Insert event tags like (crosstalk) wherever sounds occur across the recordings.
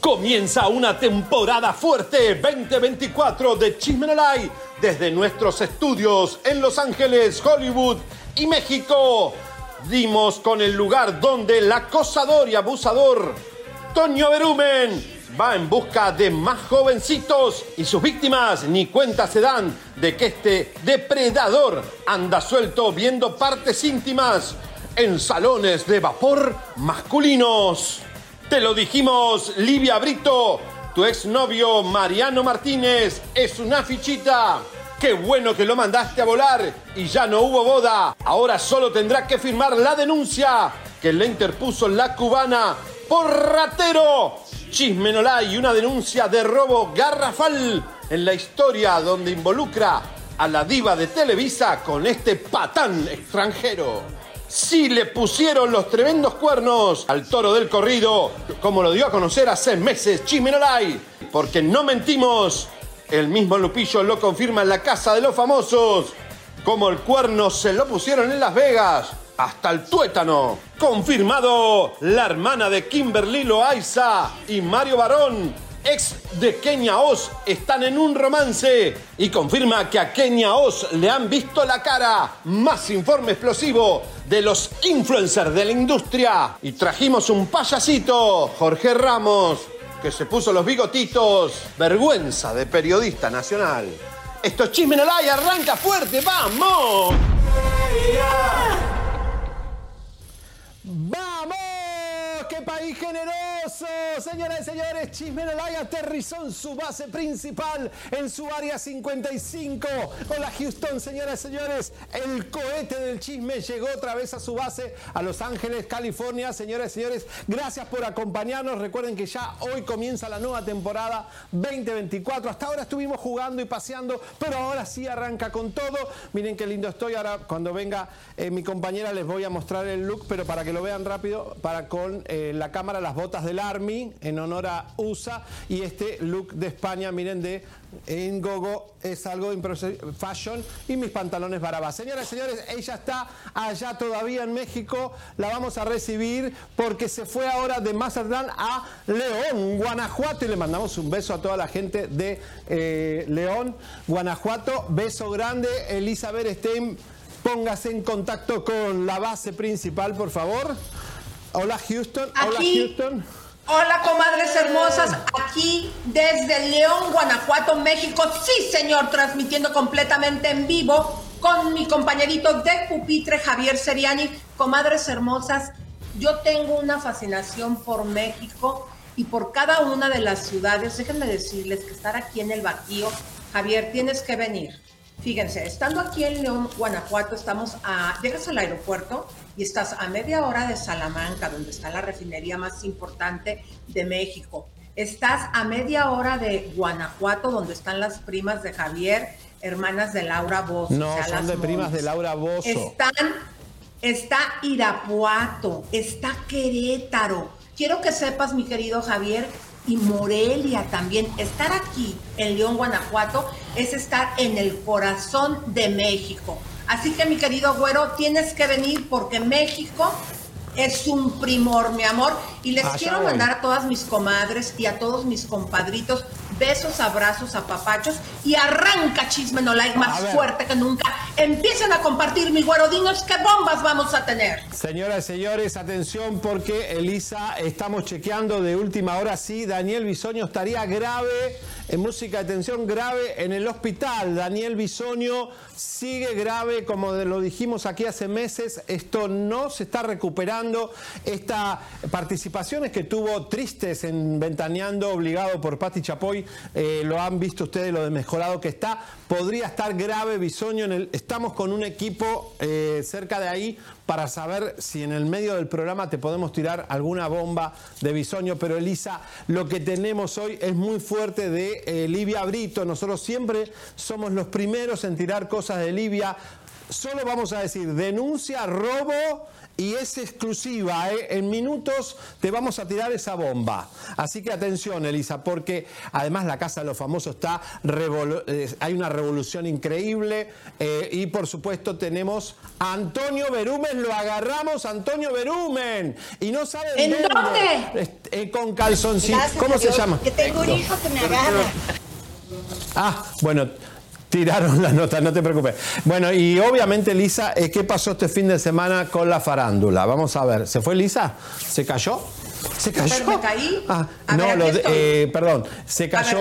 Comienza una temporada fuerte 2024 de Chismenolay desde nuestros estudios en Los Ángeles, Hollywood y México. Dimos con el lugar donde el acosador y abusador Toño Berumen va en busca de más jovencitos y sus víctimas ni cuenta se dan de que este depredador anda suelto viendo partes íntimas en salones de vapor masculinos. Te lo dijimos, Livia Brito, tu exnovio Mariano Martínez es una fichita. Qué bueno que lo mandaste a volar y ya no hubo boda. Ahora solo tendrá que firmar la denuncia que le interpuso la cubana por ratero. Chismenola y una denuncia de robo garrafal en la historia donde involucra a la diva de Televisa con este patán extranjero. Sí le pusieron los tremendos cuernos al toro del corrido, como lo dio a conocer hace meses Chimenolay. Porque no mentimos, el mismo Lupillo lo confirma en la casa de los famosos. Como el cuerno se lo pusieron en Las Vegas, hasta el tuétano. Confirmado, la hermana de Kimberly Loaiza y Mario Barón ex de Kenia Oz están en un romance y confirma que a Kenia Oz le han visto la cara. Más informe explosivo de los influencers de la industria. Y trajimos un payasito, Jorge Ramos, que se puso los bigotitos. Vergüenza de periodista nacional. Esto es Chisme y arranca fuerte. ¡Vamos! ¡Qué país generoso! Señoras y señores, Chismenolay aterrizó en su base principal, en su área 55. Hola Houston, señoras y señores. El cohete del chisme llegó otra vez a su base, a Los Ángeles, California. Señoras y señores, gracias por acompañarnos. Recuerden que ya hoy comienza la nueva temporada 2024. Hasta ahora estuvimos jugando y paseando, pero ahora sí arranca con todo. Miren qué lindo estoy. Ahora cuando venga eh, mi compañera les voy a mostrar el look, pero para que lo vean rápido, para con... Eh, la cámara las botas del Army en honor a USA y este look de España, miren, de en Gogo es algo fashion y mis pantalones barabas. Señoras y señores, ella está allá todavía en México, la vamos a recibir porque se fue ahora de Mazatlán a León, Guanajuato y le mandamos un beso a toda la gente de eh, León, Guanajuato. Beso grande, Elizabeth Stein, póngase en contacto con la base principal, por favor. Hola Houston. Hola Houston. Hola comadres hermosas, aquí desde León, Guanajuato, México. Sí, señor, transmitiendo completamente en vivo con mi compañerito de pupitre Javier Seriani. Comadres hermosas, yo tengo una fascinación por México y por cada una de las ciudades. Déjenme decirles que estar aquí en el Bajío, Javier, tienes que venir. Fíjense, estando aquí en León, Guanajuato, estamos a, llegas al aeropuerto y estás a media hora de Salamanca, donde está la refinería más importante de México. Estás a media hora de Guanajuato, donde están las primas de Javier, hermanas de Laura Bozo. No, son de primas de Laura Bozo. Están, está Irapuato, está Querétaro. Quiero que sepas, mi querido Javier, y Morelia también. Estar aquí en León, Guanajuato, es estar en el corazón de México. Así que mi querido güero, tienes que venir porque México es un primor, mi amor. Y les quiero mandar a todas mis comadres y a todos mis compadritos besos, abrazos, apapachos y arranca Chisme No Like más fuerte que nunca. Empiecen a compartir, mi güero, dinos qué bombas vamos a tener. Señoras y señores, atención porque Elisa, estamos chequeando de última hora si Daniel Bisoño estaría grave en música de tensión grave en el hospital. Daniel Bisoño sigue grave, como lo dijimos aquí hace meses, esto no se está recuperando. Estas participaciones que tuvo tristes en Ventaneando, obligado por Patti Chapoy, eh, lo han visto ustedes, lo desmejorado que está. Podría estar grave Bisoño, en el, estamos con un equipo eh, cerca de ahí para saber si en el medio del programa te podemos tirar alguna bomba de bisoño. Pero Elisa, lo que tenemos hoy es muy fuerte de eh, Livia Brito. Nosotros siempre somos los primeros en tirar cosas de Livia. Solo vamos a decir denuncia, robo y es exclusiva. ¿eh? En minutos te vamos a tirar esa bomba. Así que atención, Elisa, porque además la Casa de los Famosos está, eh, hay una revolución increíble eh, y por supuesto tenemos a Antonio Berumen, lo agarramos, Antonio Berumen, y no sabe ¿En dónde? con calzoncito. ¿Cómo se llama? Que tengo un hijo que me agarra. Ah, bueno. Tiraron la nota, no te preocupes. Bueno, y obviamente, Lisa, eh, ¿qué pasó este fin de semana con la farándula? Vamos a ver, ¿se fue Lisa? ¿Se cayó? ¿Se cayó? ¿Me caí? Ah, no, eh, perdón, se cayó.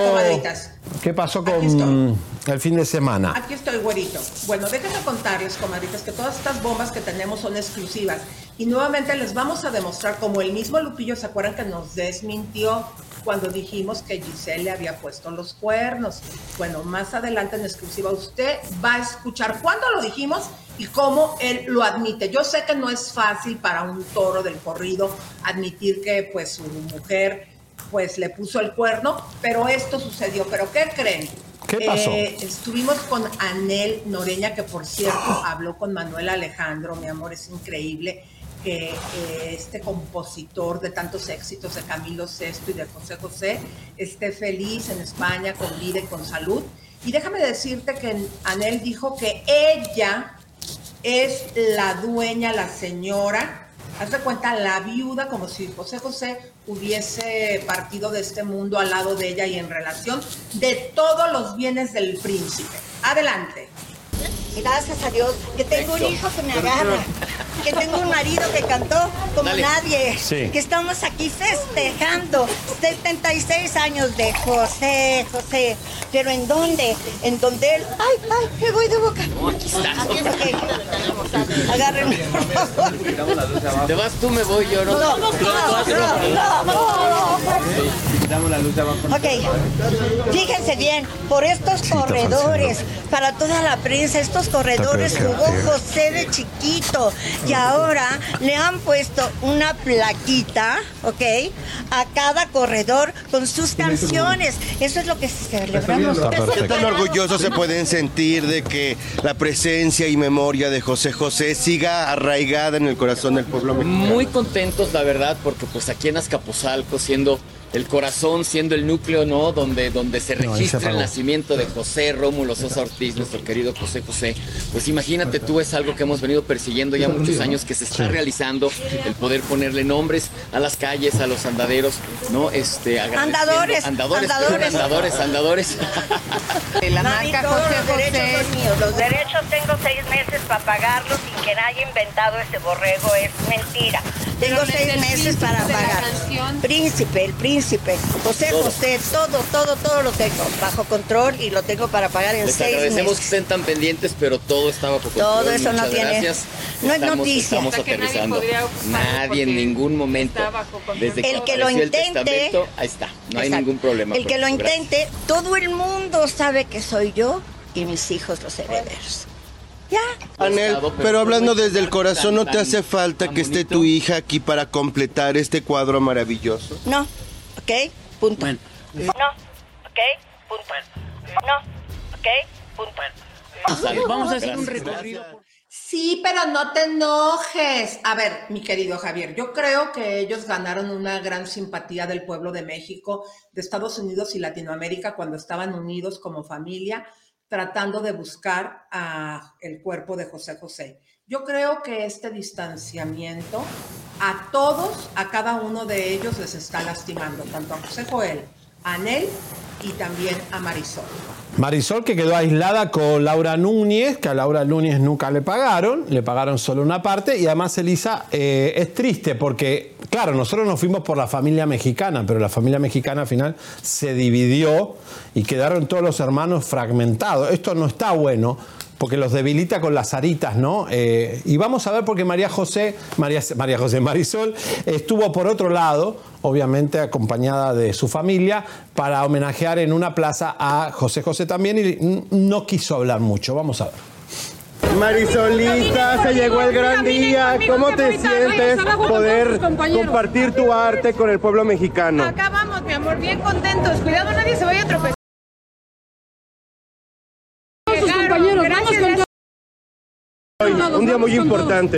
¿Qué pasó con el fin de semana? Aquí estoy, güerito. Bueno, déjenme contarles, comadritas, que todas estas bombas que tenemos son exclusivas. Y nuevamente les vamos a demostrar, como el mismo Lupillo, ¿se acuerdan que nos desmintió cuando dijimos que Giselle le había puesto los cuernos. Bueno, más adelante en exclusiva usted va a escuchar cuándo lo dijimos y cómo él lo admite. Yo sé que no es fácil para un toro del corrido admitir que pues su mujer pues le puso el cuerno, pero esto sucedió. ¿Pero qué creen? ¿Qué pasó? Eh, estuvimos con Anel Noreña, que por cierto habló con Manuel Alejandro, mi amor, es increíble que este compositor de tantos éxitos de Camilo Sesto y de José José esté feliz en España, con vida y con salud. Y déjame decirte que Anel dijo que ella es la dueña, la señora, haz de cuenta, la viuda, como si José José hubiese partido de este mundo al lado de ella y en relación de todos los bienes del príncipe. Adelante. Gracias a Dios que tengo un hijo que me agarra, que tengo un marido que cantó como nadie, que estamos aquí festejando 76 años de José, José. Pero ¿en dónde? En donde él. ¡Ay, ay! Me voy de boca. aquí Agárrenme, por favor. Te vas tú, me voy yo, ¿no? No, no, no, no, Damos la luz abajo. Ok, fíjense bien, por estos corredores, para toda la prensa, estos corredores jugó José de chiquito y ahora le han puesto una plaquita, ¿ok? A cada corredor con sus canciones. Eso es lo que celebramos. ¿Qué tan orgullosos se pueden sentir de que la presencia y memoria de José José siga arraigada en el corazón del pueblo mexicano? Muy contentos, la verdad, porque pues aquí en Azcapotzalco, siendo el corazón siendo el núcleo, ¿no? Donde, donde se registra el nacimiento de José Rómulo Sosa Ortiz, nuestro querido José José. Pues imagínate tú, es algo que hemos venido persiguiendo ya muchos años, que se está realizando, el poder ponerle nombres a las calles, a los andaderos, ¿no? Este, andadores, andadores, andadores, andadores, andadores. La marca José José. Los derechos tengo seis meses para pagarlos que nadie haya inventado ese borrego, es mentira. Tengo seis meses para pagar. Príncipe, el príncipe José José, todo, todo, todo lo tengo bajo control y lo tengo para pagar en Les seis agradecemos meses. que estén tan pendientes, pero todo está bajo control. Todo eso no tiene. Gracias. No es Estamos- noticia. Estamos aterrizando. Nadie en ningún momento. Desde que El que lo el intente- ahí está. No hay ningún problema. El que lo intente, todo el mundo sabe que soy yo y mis hijos los herederos. Ya. Anel, pero hablando fue desde el corazón, ¿no te hace falta que esté tu hija aquí para completar este cuadro maravilloso? No. ¿Ok? Punto. Bueno. No. ¿Ok? Punto. No. ¿Ok? Punto. Vamos a hacer un recorrido. Sí, pero no te enojes. A ver, mi querido Javier, yo creo que ellos ganaron una gran simpatía del pueblo de México, de Estados Unidos y Latinoamérica cuando estaban unidos como familia, tratando de buscar a el cuerpo de José José. Yo creo que este distanciamiento a todos, a cada uno de ellos les está lastimando, tanto a José Joel, a Anel y también a Marisol. Marisol que quedó aislada con Laura Núñez, que a Laura Núñez nunca le pagaron, le pagaron solo una parte y además Elisa eh, es triste porque, claro, nosotros nos fuimos por la familia mexicana, pero la familia mexicana al final se dividió y quedaron todos los hermanos fragmentados. Esto no está bueno porque los debilita con las aritas, ¿no? Eh, y vamos a ver porque María José, María, María José Marisol estuvo por otro lado, obviamente acompañada de su familia, para homenajear en una plaza a José José también y no quiso hablar mucho. Vamos a ver. Marisolita, se llegó el gran día. ¿Cómo te sientes poder compartir tu arte con el pueblo mexicano? Acá vamos, mi amor, bien contentos. Cuidado, nadie se vaya a tropezar. un día muy importante.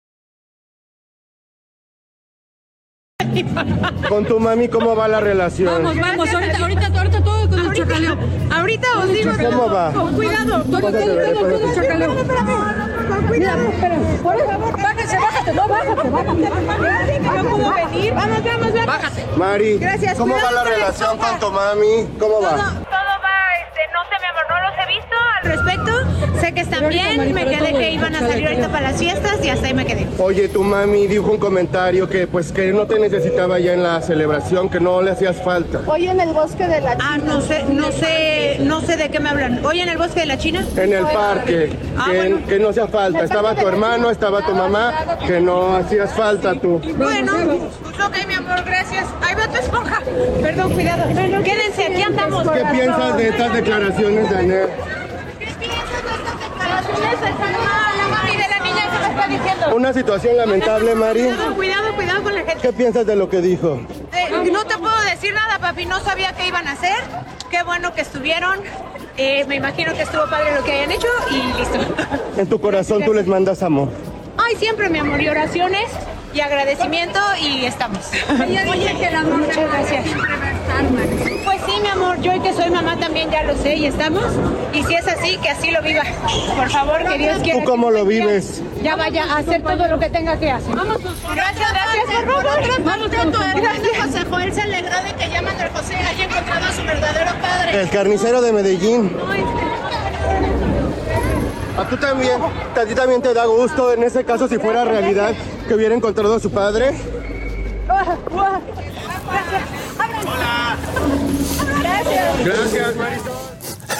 Con tu mami, ¿cómo va la relación? Vamos, vamos, ahorita, ahorita, ahorita todo con el chacaleo. Ahorita os digo. ¿Cómo va? Con cuidado, todo, todo, todo, todo el chacaleo. Con cuidado, por favor, bájate, bájate, no, bájate, bájate. No pudo venir. Vamos, vamos, vamos. Bájate. Mari, Gracias, ¿cómo va la con la relación con tu mami? ¿Cómo va? Todo va, este, no sé, mi amor, no los he visto al respecto. Sé que están bien, me quedé que iban a salir ahorita para las fiestas y hasta ahí me quedé. Oye, tu mami dijo un comentario que pues que no te necesitaba ya en la celebración, que no le hacías falta. Hoy en el bosque de la Ah, no sé, no sé, no sé de qué me hablan. Hoy en el bosque de la China. En el parque, Ah, que, bueno. que no hacía falta. Estaba tu hermano, estaba tu mamá, que no hacías falta tú. Bueno, pues ok, mi amor, gracias. Ahí va tu esponja. Perdón, cuidado. Quédense, aquí andamos. ¿Qué piensas de estas declaraciones de Una situación lamentable, Mari. Cuidado, cuidado, cuidado con la gente. ¿Qué piensas de lo que dijo? Eh, no te puedo decir nada, papi. No sabía qué iban a hacer. Qué bueno que estuvieron. Eh, me imagino que estuvo padre lo que hayan hecho y listo. En tu corazón tú les mandas amor. Ay, siempre, mi amor, y oraciones y agradecimiento y estamos. Oye, que el amor Muchas gracias. Pues sí, mi amor, yo y que soy mamá también ya lo sé y estamos. Y si es así, que así lo viva. Por favor, que Dios quiera. ¿Tú cómo lo vives? Ya vaya a hacer todo lo que tenga que hacer. Vamos, gracias, gracias, por favor. Vamos pronto, José Joel se alegró de que ya Manuel José haya encontrado a su verdadero padre. El carnicero de Medellín. ¿A tú también? ¿A ti también te da gusto, en ese caso, si fuera realidad, que hubiera encontrado a su padre? Gracias, Marisol.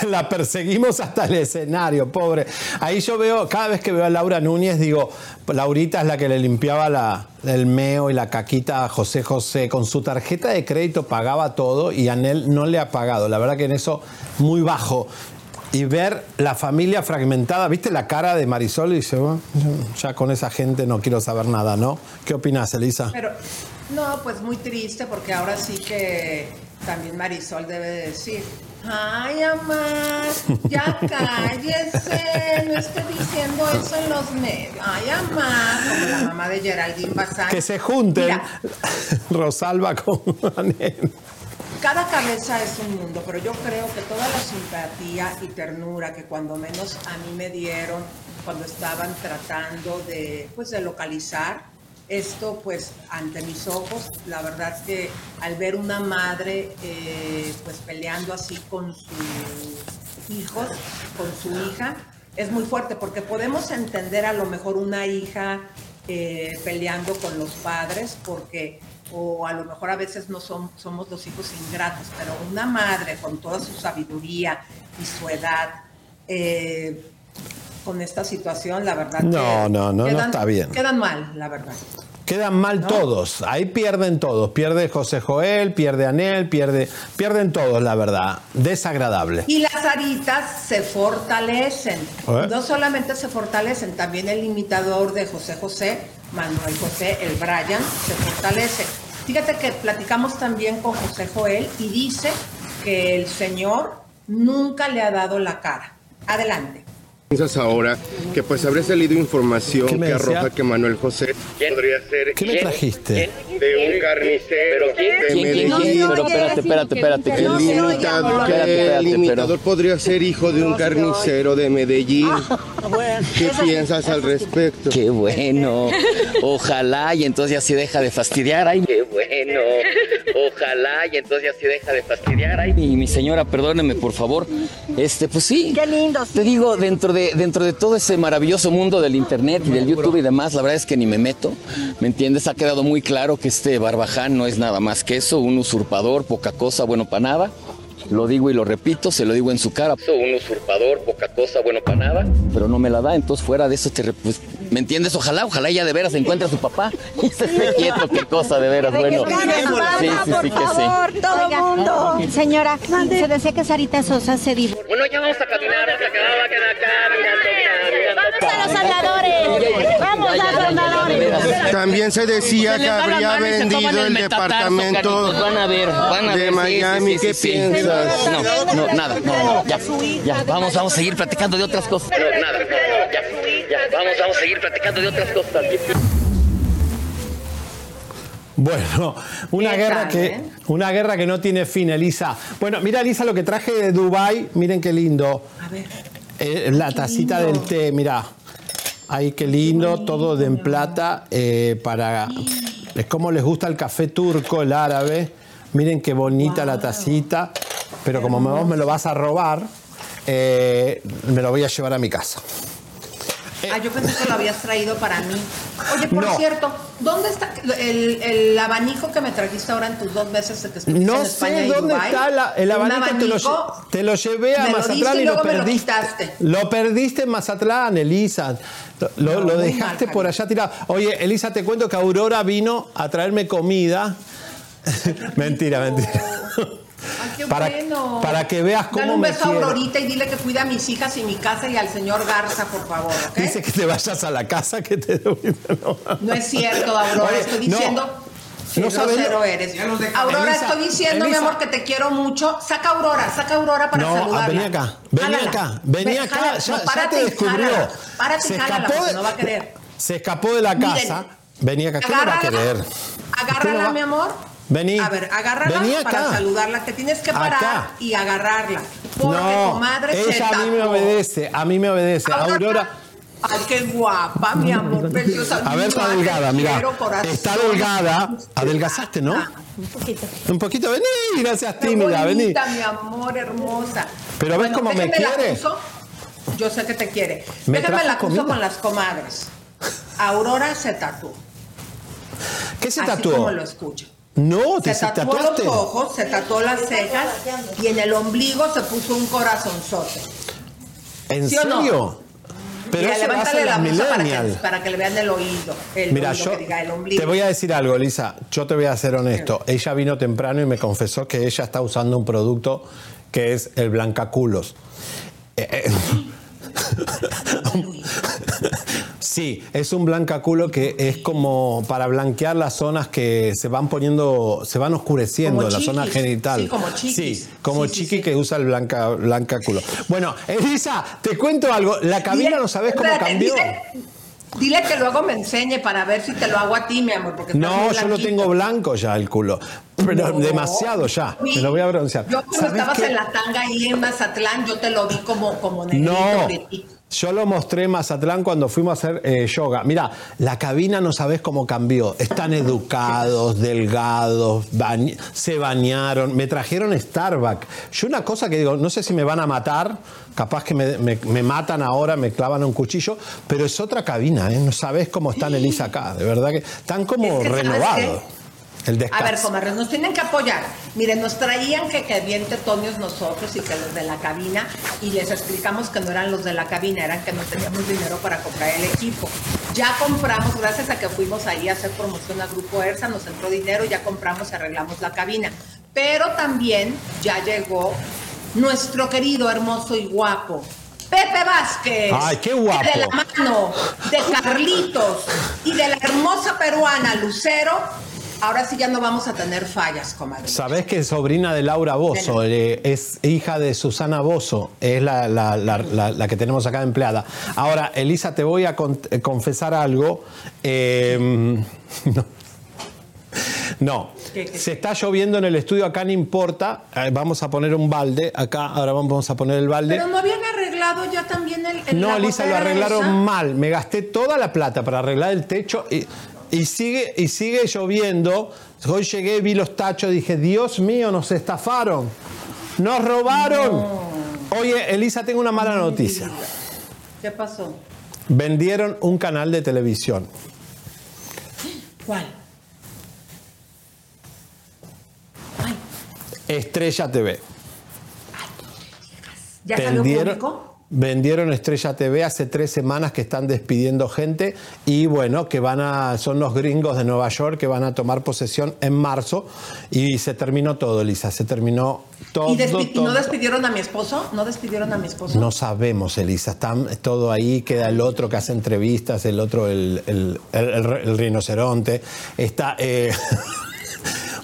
La perseguimos hasta el escenario, pobre. Ahí yo veo, cada vez que veo a Laura Núñez, digo, Laurita es la que le limpiaba la, el meo y la caquita a José José. Con su tarjeta de crédito pagaba todo y Anel no le ha pagado. La verdad que en eso muy bajo. Y ver la familia fragmentada, ¿viste la cara de Marisol? Y dice, "Bueno, ya con esa gente no quiero saber nada, ¿no? ¿Qué opinas, Elisa? Pero, no, pues muy triste porque ahora sí que también Marisol debe de decir, ay, mamá, ya (laughs) cállese, no esté diciendo eso en los medios. Ay, mamá, como la mamá de Geraldine Bazán. Que se junten Mira, (laughs) Rosalba con Anel. Cada cabeza es un mundo, pero yo creo que toda la simpatía y ternura que cuando menos a mí me dieron cuando estaban tratando de, pues, de localizar esto, pues ante mis ojos, la verdad es que al ver una madre eh, pues peleando así con sus hijos, con su hija, es muy fuerte porque podemos entender a lo mejor una hija eh, peleando con los padres porque o a lo mejor a veces no son, somos los hijos ingratos, pero una madre con toda su sabiduría y su edad, eh, con esta situación, la verdad. No, no, no, no está bien. Quedan mal, la verdad. Quedan mal todos, ahí pierden todos. Pierde José Joel, pierde Anel, pierde, pierden todos, la verdad. Desagradable. Y las aritas se fortalecen. No solamente se fortalecen, también el imitador de José José, Manuel José, el Brian, se fortalece. Fíjate que platicamos también con José Joel y dice que el Señor nunca le ha dado la cara. Adelante piensas ahora que pues habré salido información que arroja que Manuel José podría ser ¿Qué me trajiste? de un carnicero de Medellín. Pero espérate, espérate, espérate. El limitador, el limitador podría ser hijo de un carnicero de Medellín. ¿Qué piensas al respecto? Qué bueno. Ojalá y entonces ya se deja de fastidiar. Ay, qué bueno. Ojalá y entonces ya se deja de fastidiar. Ay, mi, mi señora, perdóneme por favor. Este, pues sí. Qué lindo. Te digo, dentro de dentro de todo ese maravilloso mundo del internet y del YouTube y demás, la verdad es que ni me meto, ¿me entiendes? Ha quedado muy claro que este Barbaján no es nada más que eso, un usurpador, poca cosa, bueno para nada. Lo digo y lo repito, se lo digo en su cara. Un usurpador, poca cosa, bueno para nada. Pero no me la da, entonces fuera de eso te... Pues, ¿Me entiendes? Ojalá, ojalá ella de veras encuentre a su papá y se esté quieto, qué cosa de veras, bueno. Sí, sí, sí, que sí. todo mundo. Señora, se decía que Sarita Sosa se divorció. Bueno, ya vamos a caminar, vamos a quedar, va a quedar acá, Vamos a los andadores, vamos a los andadores. También se decía que habría vendido el departamento van a ver, van a de Miami, ¿qué piensas? No, no, nada, no, ya, ya, vamos, vamos a seguir platicando de otras cosas. No, nada, no, ya, ya, vamos, vamos a seguir platicando de otras cosas. Bueno, una guerra que eh? una guerra que no tiene fin, Elisa. Bueno, mira Elisa lo que traje de Dubai, miren qué lindo. A ver. Eh, la tacita del té, mira. Ay, qué lindo, todo de en plata eh, para es como les gusta el café turco, el árabe. Miren qué bonita la tacita pero como vos me lo vas a robar, eh, me lo voy a llevar a mi casa. ah, yo pensé que lo habías traído para mí. Oye, por cierto, ¿dónde está el, abanico que me trajiste ahora en tus dos veces que estuviste no en España sé dónde está el abanico, Te, lo, llevé a Mazatlán y, lo perdiste. Lo, perdiste en Mazatlán, Elisa. Lo, lo dejaste por allá tirado. Oye, Elisa, te cuento que Aurora vino a traerme comida. (laughs) mentira, mentira para, para que veas cómo Dale un beso a Aurorita y dile que cuida a mis hijas y mi casa y al señor Garza, por favor. Dice que te vayas a la casa que te (laughs) no. no es cierto, Aurora, estoy diciendo. No, sabes eres. Aurora, estoy diciendo, mi amor, que te quiero mucho. Saca Aurora, saca Aurora para no, ah, Vení acá, vení acá, vení acá. Ya, ya, te descubrió. Párate, se escapó de, no va a querer. Se escapó de la casa. vení acá, ¿qué no va a querer? Agárrala, mi amor. Vení. A ver, agárrala para saludarla. Te tienes que parar y agarrarla. Porque no, tu madre ella a mí me obedece. A mí me obedece. Aurora. Ay, qué guapa, mi amor preciosa. A ver, está delgada, mira. Está delgada. Adelgazaste, ¿no? Ah, un poquito. Un poquito, vení, gracias tímida, vení. mi amor hermosa. Pero ves cómo me quiere. Yo sé que te quiere. déjame la acuso con las comadres. Aurora se tatuó. ¿Qué se Así tatuó? Como lo escucho. No, te se tatuó los ojos, se tatuó las cejas y en el ombligo se puso un corazonzote. ¿En serio? Pero Mira, levántale la blusa para que, para que, le vean el oído. El Mira, yo te voy a decir algo, Lisa. Yo te voy a ser honesto. Ella vino temprano y me confesó que ella está usando un producto que es el blancaculos. Eh, eh, (laughs) (laughs) Sí, es un blancaculo que es como para blanquear las zonas que se van poniendo, se van oscureciendo, la zona genital. Sí, como chiquis. Sí, como chiqui que usa el blanca, blancaculo. Bueno, Elisa, te cuento algo. La cabina no sabes cómo cambió. Dile, que luego me enseñe para ver si te lo hago a ti, mi amor. Porque no, yo lo tengo blanco ya el culo. Pero demasiado ya. Me lo voy a broncear. Yo cuando estabas en la tanga ahí en Mazatlán, yo te lo vi como, como negrito, No. Yo lo mostré en Mazatlán cuando fuimos a hacer eh, yoga. Mira, la cabina no sabes cómo cambió. Están educados, delgados, se bañaron, me trajeron Starbucks. Yo una cosa que digo, no sé si me van a matar, capaz que me, matan ahora, me clavan un cuchillo, pero es otra cabina, ¿eh? No sabes cómo están Elisa acá, de verdad que están como renovados. El A ver, comadres, nos tienen que apoyar. Miren, nos traían que, que bien tetonios nosotros y que los de la cabina, y les explicamos que no eran los de la cabina, eran que no teníamos dinero para comprar el equipo. Ya compramos, gracias a que fuimos ahí a hacer promoción al Grupo ERSA, nos entró dinero, ya compramos y arreglamos la cabina. Pero también ya llegó nuestro querido, hermoso y guapo Pepe Vázquez. Ay, qué guapo. De la mano de Carlitos y de la hermosa peruana Lucero. Ahora sí ya no vamos a tener fallas, comadre. Sabes que es sobrina de Laura Bozo, eh, es hija de Susana Bozo, es la, la, la, que tenemos acá empleada. Ahora, Elisa, te voy a eh, confesar algo. Eh, (laughs) no. No, se está lloviendo en el estudio, acá no importa. Vamos a poner un balde, acá ahora vamos a poner el balde. Pero no habían arreglado ya también el... no, Elisa, lo arreglaron mal. Me gasté toda la plata para arreglar el techo y, sigue, y sigue lloviendo. Hoy llegué, vi los tachos, dije, Dios mío, nos estafaron. Nos robaron. Oye, Elisa, tengo una mala noticia. ¿Qué pasó? Vendieron un canal de televisión. ¿Cuál? Estrella TV. ¿Ya salió Vendieron Estrella TV hace tres semanas que están despidiendo gente y bueno, que van a, son los gringos de Nueva York que van a tomar posesión en marzo y se terminó todo, Elisa, se terminó todo. ¿Y, no despidieron a mi esposo? ¿No despidieron a mi esposo? No sabemos, Elisa, está todo ahí, queda el otro que hace entrevistas, el otro, el, el, rinoceronte, está... Eh, (laughs)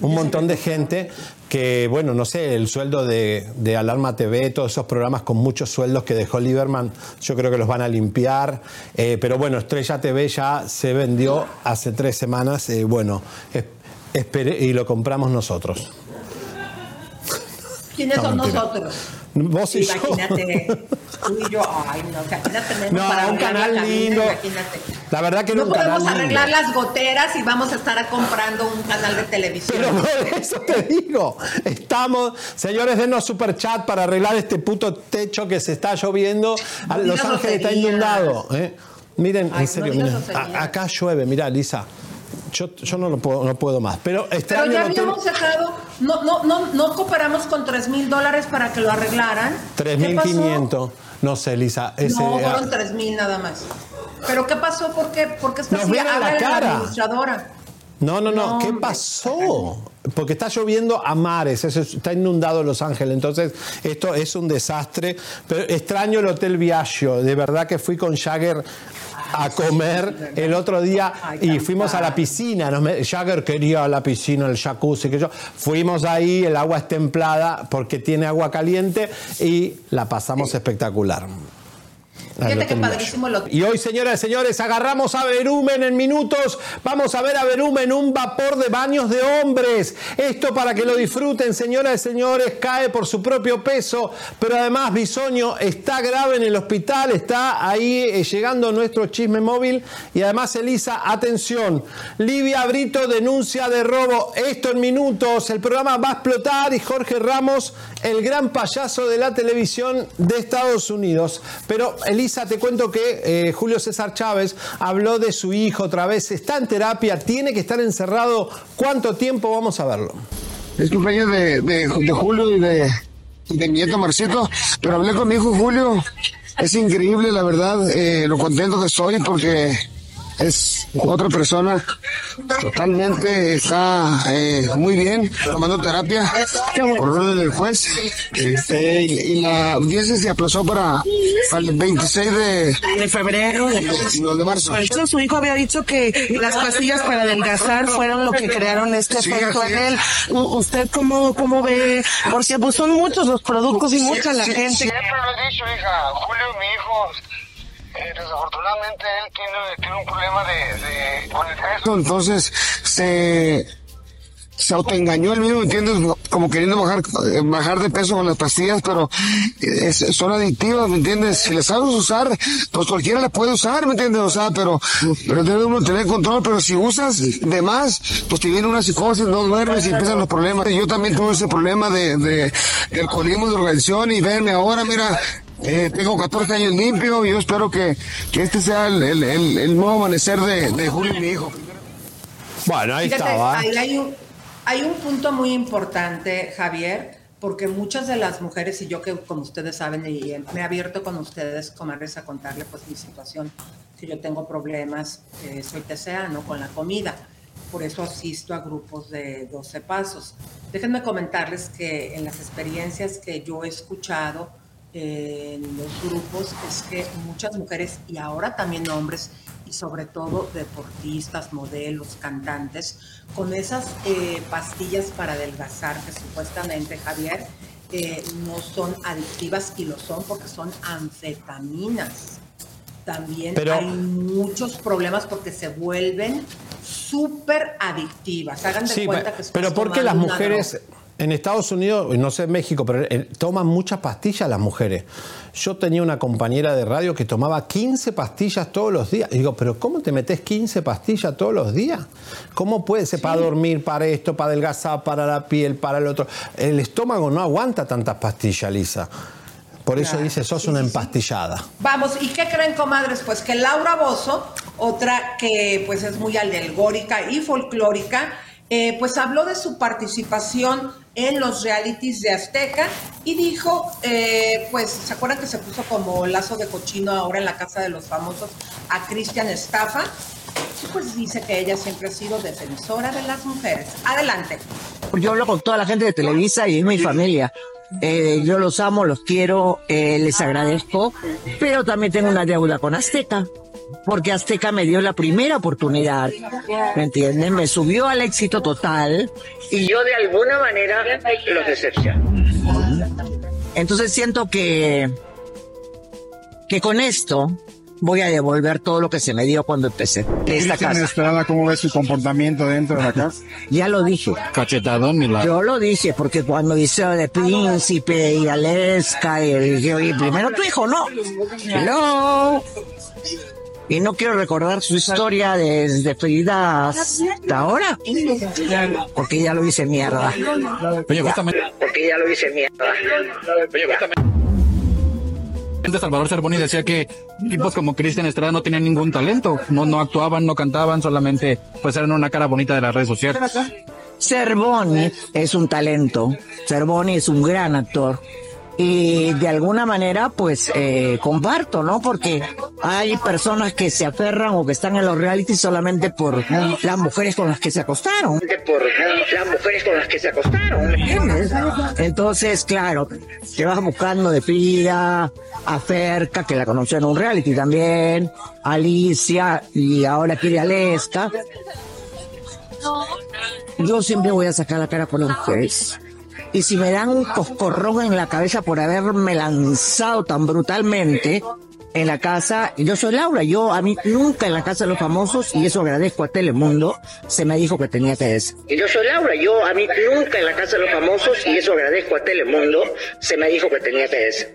un montón de gente que, bueno, no sé, el sueldo de, Alarma TV, todos esos programas con muchos sueldos que dejó Lieberman, yo creo que los van a limpiar. Eh, pero bueno, Estrella TV ya se vendió hace tres semanas, eh, bueno, y lo compramos nosotros. ¿Quiénes son nosotros? Vos y imagínate, tú y yo, ay, no, o sea, tenemos no, para un canal lindo. imagínate. La verdad que no un podemos arreglar las goteras y vamos a estar comprando un canal de televisión. Pero por eso te digo, estamos, señores, denos super chat para arreglar este puto techo que se está lloviendo. Los Ángeles está inundado. ¿eh? Miren, en serio, miren, acá llueve, mira, Lisa. Yo, yo no, lo puedo, no puedo más. Pero, Pero ya habíamos sacado, no, no, no, no cooperamos con 3 mil dólares para que lo arreglaran. 3.500. No sé, Lisa. Ese, no, fueron 3 mil nada más. ¿Pero qué pasó? ¿Por qué, ¿Por qué Nos a la cara. administradora? No, no, no, ¿Qué pasó? Porque está lloviendo a mares, está inundado Los Ángeles, entonces esto es un desastre. Pero extraño el Hotel Viaggio, de verdad que fui con Jagger a comer el otro día y fuimos a la piscina. Jagger quería la piscina, el jacuzzi, que yo. Fuimos ahí, el agua es templada porque tiene agua caliente y la pasamos espectacular. Y hoy, señoras y señores, agarramos a Verumen en minutos. Vamos a ver a Verumen un vapor de baños de hombres. Esto para que lo disfruten, señoras y señores, cae por su propio peso. Pero además, Bisoño está grave en el hospital, está ahí eh, llegando nuestro chisme móvil. Y además, Elisa, atención, Livia Brito denuncia de robo. Esto en minutos. El programa va a explotar y Jorge Ramos, el gran payaso de la televisión de Estados Unidos. Pero Elisa te cuento que eh, Julio César Chávez habló de su hijo otra vez. Está en terapia, tiene que estar encerrado. ¿Cuánto tiempo? Vamos a verlo. Es cumpleaños de, de, Julio y de, de mi nieto Marcito, pero hablé con mi hijo Julio. Es increíble, la verdad, eh, lo contento que estoy porque es otra persona. Totalmente está eh, muy bien tomando terapia. Por orden del juez este, y la audiencia se aplazó para, el 26 de, febrero de, marzo. su hijo había dicho que las pastillas para adelgazar fueron lo que crearon este efecto en él. usted cómo, cómo ve porque pues son muchos los productos y mucha la gente. siempre lo he dicho hija. Julio mi hijo eh, desafortunadamente él tiene, un problema de, con el peso, entonces se se autoengañó él mismo, ¿entiendes? Como queriendo bajar, eh, bajar de peso con las pastillas, pero son adictivas, ¿me entiendes? Si las sabes usar, pues cualquiera la puede usar, ¿me entiendes? O sea, pero, pero debe uno tener control, pero si usas de más, pues te viene una psicosis, no duermes y empiezan los problemas. Yo también tuve ese problema de, de, de alcoholismo, de organización y verme ahora, mira, eh, tengo 14 años limpio y yo espero que, este sea el, nuevo amanecer de, Julio y mi hijo. Bueno, ahí estaba. Ahí hay, Hay un punto muy importante, Javier, porque muchas de las mujeres, y yo que como ustedes saben, y me he abierto con ustedes, comadres, a contarle pues mi situación, que yo tengo problemas, eh, soy ¿no? con la comida. Por eso asisto a grupos de 12 pasos. Déjenme comentarles que en las experiencias que yo he escuchado en los grupos es que muchas mujeres y ahora también hombres y sobre todo deportistas, modelos, cantantes, con esas eh, pastillas para adelgazar que supuestamente, Javier, eh, no son adictivas y lo son porque son anfetaminas. También hay muchos problemas porque se vuelven súper adictivas. Hagan de cuenta que Pero ¿por qué las mujeres... En Estados Unidos, no sé México, pero eh, toman muchas pastillas las mujeres. Yo tenía una compañera de radio que tomaba 15 pastillas todos los días. Y digo, pero ¿cómo te metes 15 pastillas todos los días? ¿Cómo puede ser para dormir, para esto, para adelgazar, para la piel, para el otro? El estómago no aguanta tantas pastillas, Lisa. Por eso dice, sos una empastillada. Vamos, ¿y qué creen, comadres? Pues que Laura Bozo, otra que pues es muy alegórica y folclórica, eh, pues habló de su participación en los realities de Azteca y dijo, eh, pues, ¿se acuerdan que se puso como lazo de cochino ahora en la casa de los famosos a Cristian Estafa? Pues dice que ella siempre ha sido defensora de las mujeres. Adelante. Yo hablo con toda la gente de Televisa y es mi familia. Eh, yo los amo, los quiero, les agradezco, pero también tengo una deuda con Azteca porque Azteca me dio la primera oportunidad, ¿me entienden? Me subió al éxito total y yo de alguna manera los decepcioné. Entonces siento que, que con esto voy a devolver todo lo que se me dio cuando empecé. Esta casa. ¿Cómo ves su comportamiento dentro de la casa? (laughs) Ya lo dije. Cachetadón ni la... Yo lo dije, porque cuando hice de Príncipe y Aleska y, y primero tu hijo, no. No y no quiero recordar su historia desde Frida hasta ahora, porque ya lo hice mierda. Porque ya lo hice mierda. Salvador Cervoni decía que tipos como Cristian Estrada no tenían ningún talento, no, no actuaban, no cantaban, solamente pues eran una cara bonita de las redes sociales. Cervoni es un talento, Cervoni es un gran actor, y de alguna manera pues eh, comparto, ¿no? Porque hay personas que se aferran o que están en los reality solamente por las mujeres con las que se acostaron. Por las mujeres con las que se acostaron. Entonces, claro, te vas buscando de Frida, a Ferca, que la conoció en un reality también, Alicia y ahora quiere Aleska. Yo siempre voy a sacar la cara por las mujeres y si me dan un coscorrón en la cabeza por haberme lanzado tan brutalmente en la casa, yo soy Laura, yo a mí nunca en la casa de los famosos, y eso agradezco a Telemundo, se me dijo que tenía que decir. Yo soy Laura, yo a mí nunca en la casa de los famosos, y eso agradezco a Telemundo, se me dijo que tenía que decir.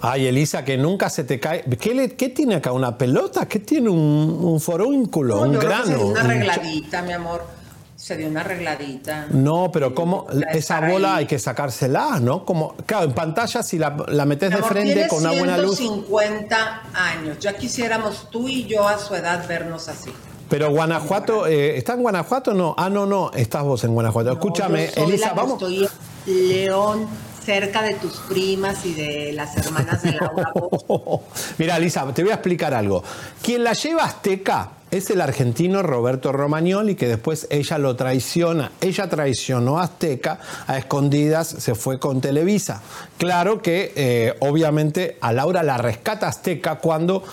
Ay, Elisa, que nunca se te cae. ¿Qué, qué tiene acá? ¿Una pelota? ¿Qué tiene un, un forúnculo? un grano. Una arregladita, mi amor se dio una arregladita. No, pero como esa bola hay que sacársela, ¿no? Como, claro, en pantalla si la, la metes de frente con una buena luz. 50 años. Ya quisiéramos tú y yo a su edad vernos así. Pero Guanajuato, eh, ¿está en Guanajuato o no? Ah, no, no, estás vos en Guanajuato. Escúchame, Elisa, vamos. Estoy León, cerca de tus primas y de las hermanas de Laura. (laughs) Mira, Elisa, te voy a explicar algo. Quien la lleva Azteca es el argentino Roberto Romagnoli, que después ella lo traiciona. Ella traicionó a Azteca, a escondidas se fue con Televisa. Claro que eh, obviamente a Laura la rescata Azteca cuando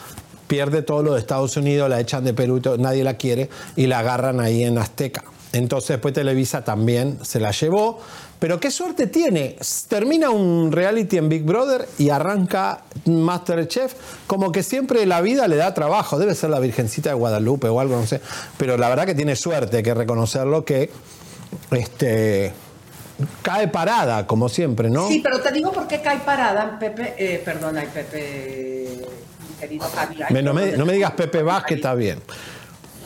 pierde todo lo de Estados Unidos, la echan de Perú, nadie la quiere y la agarran ahí en Azteca. Entonces después Televisa también se la llevó. Pero qué suerte tiene. Termina un reality en Big Brother y arranca Masterchef. Como que siempre la vida le da trabajo. Debe ser la Virgencita de Guadalupe o algo, no sé. Pero la verdad que tiene suerte, hay que reconocerlo que este, cae parada, como siempre, ¿no? Sí, pero te digo por qué cae parada, Pepe. Eh, perdona, Pepe, querido Javier. no, me, no me digas Pepe Vázquez, está bien.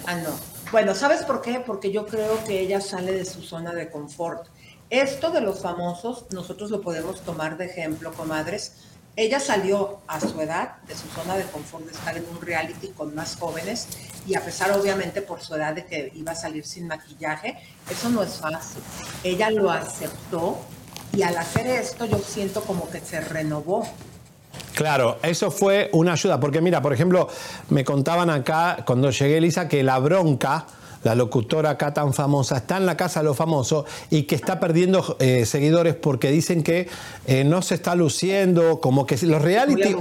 Ah, no. Bueno, ¿sabes por qué? Porque yo creo que ella sale de su zona de confort. Esto de los famosos, nosotros lo podemos tomar de ejemplo, comadres. Ella salió a su edad de su zona de confort de estar en un reality con más jóvenes y a pesar obviamente por su edad de que iba a salir sin maquillaje, eso no es fácil. Ella lo aceptó y al hacer esto yo siento como que se renovó. Claro, eso fue una ayuda, porque mira, por ejemplo, me contaban acá cuando llegué, Elisa, que la bronca, la locutora acá tan famosa, está en la casa de los famosos y que está perdiendo eh, seguidores porque dicen que eh, no se está luciendo, como que los reality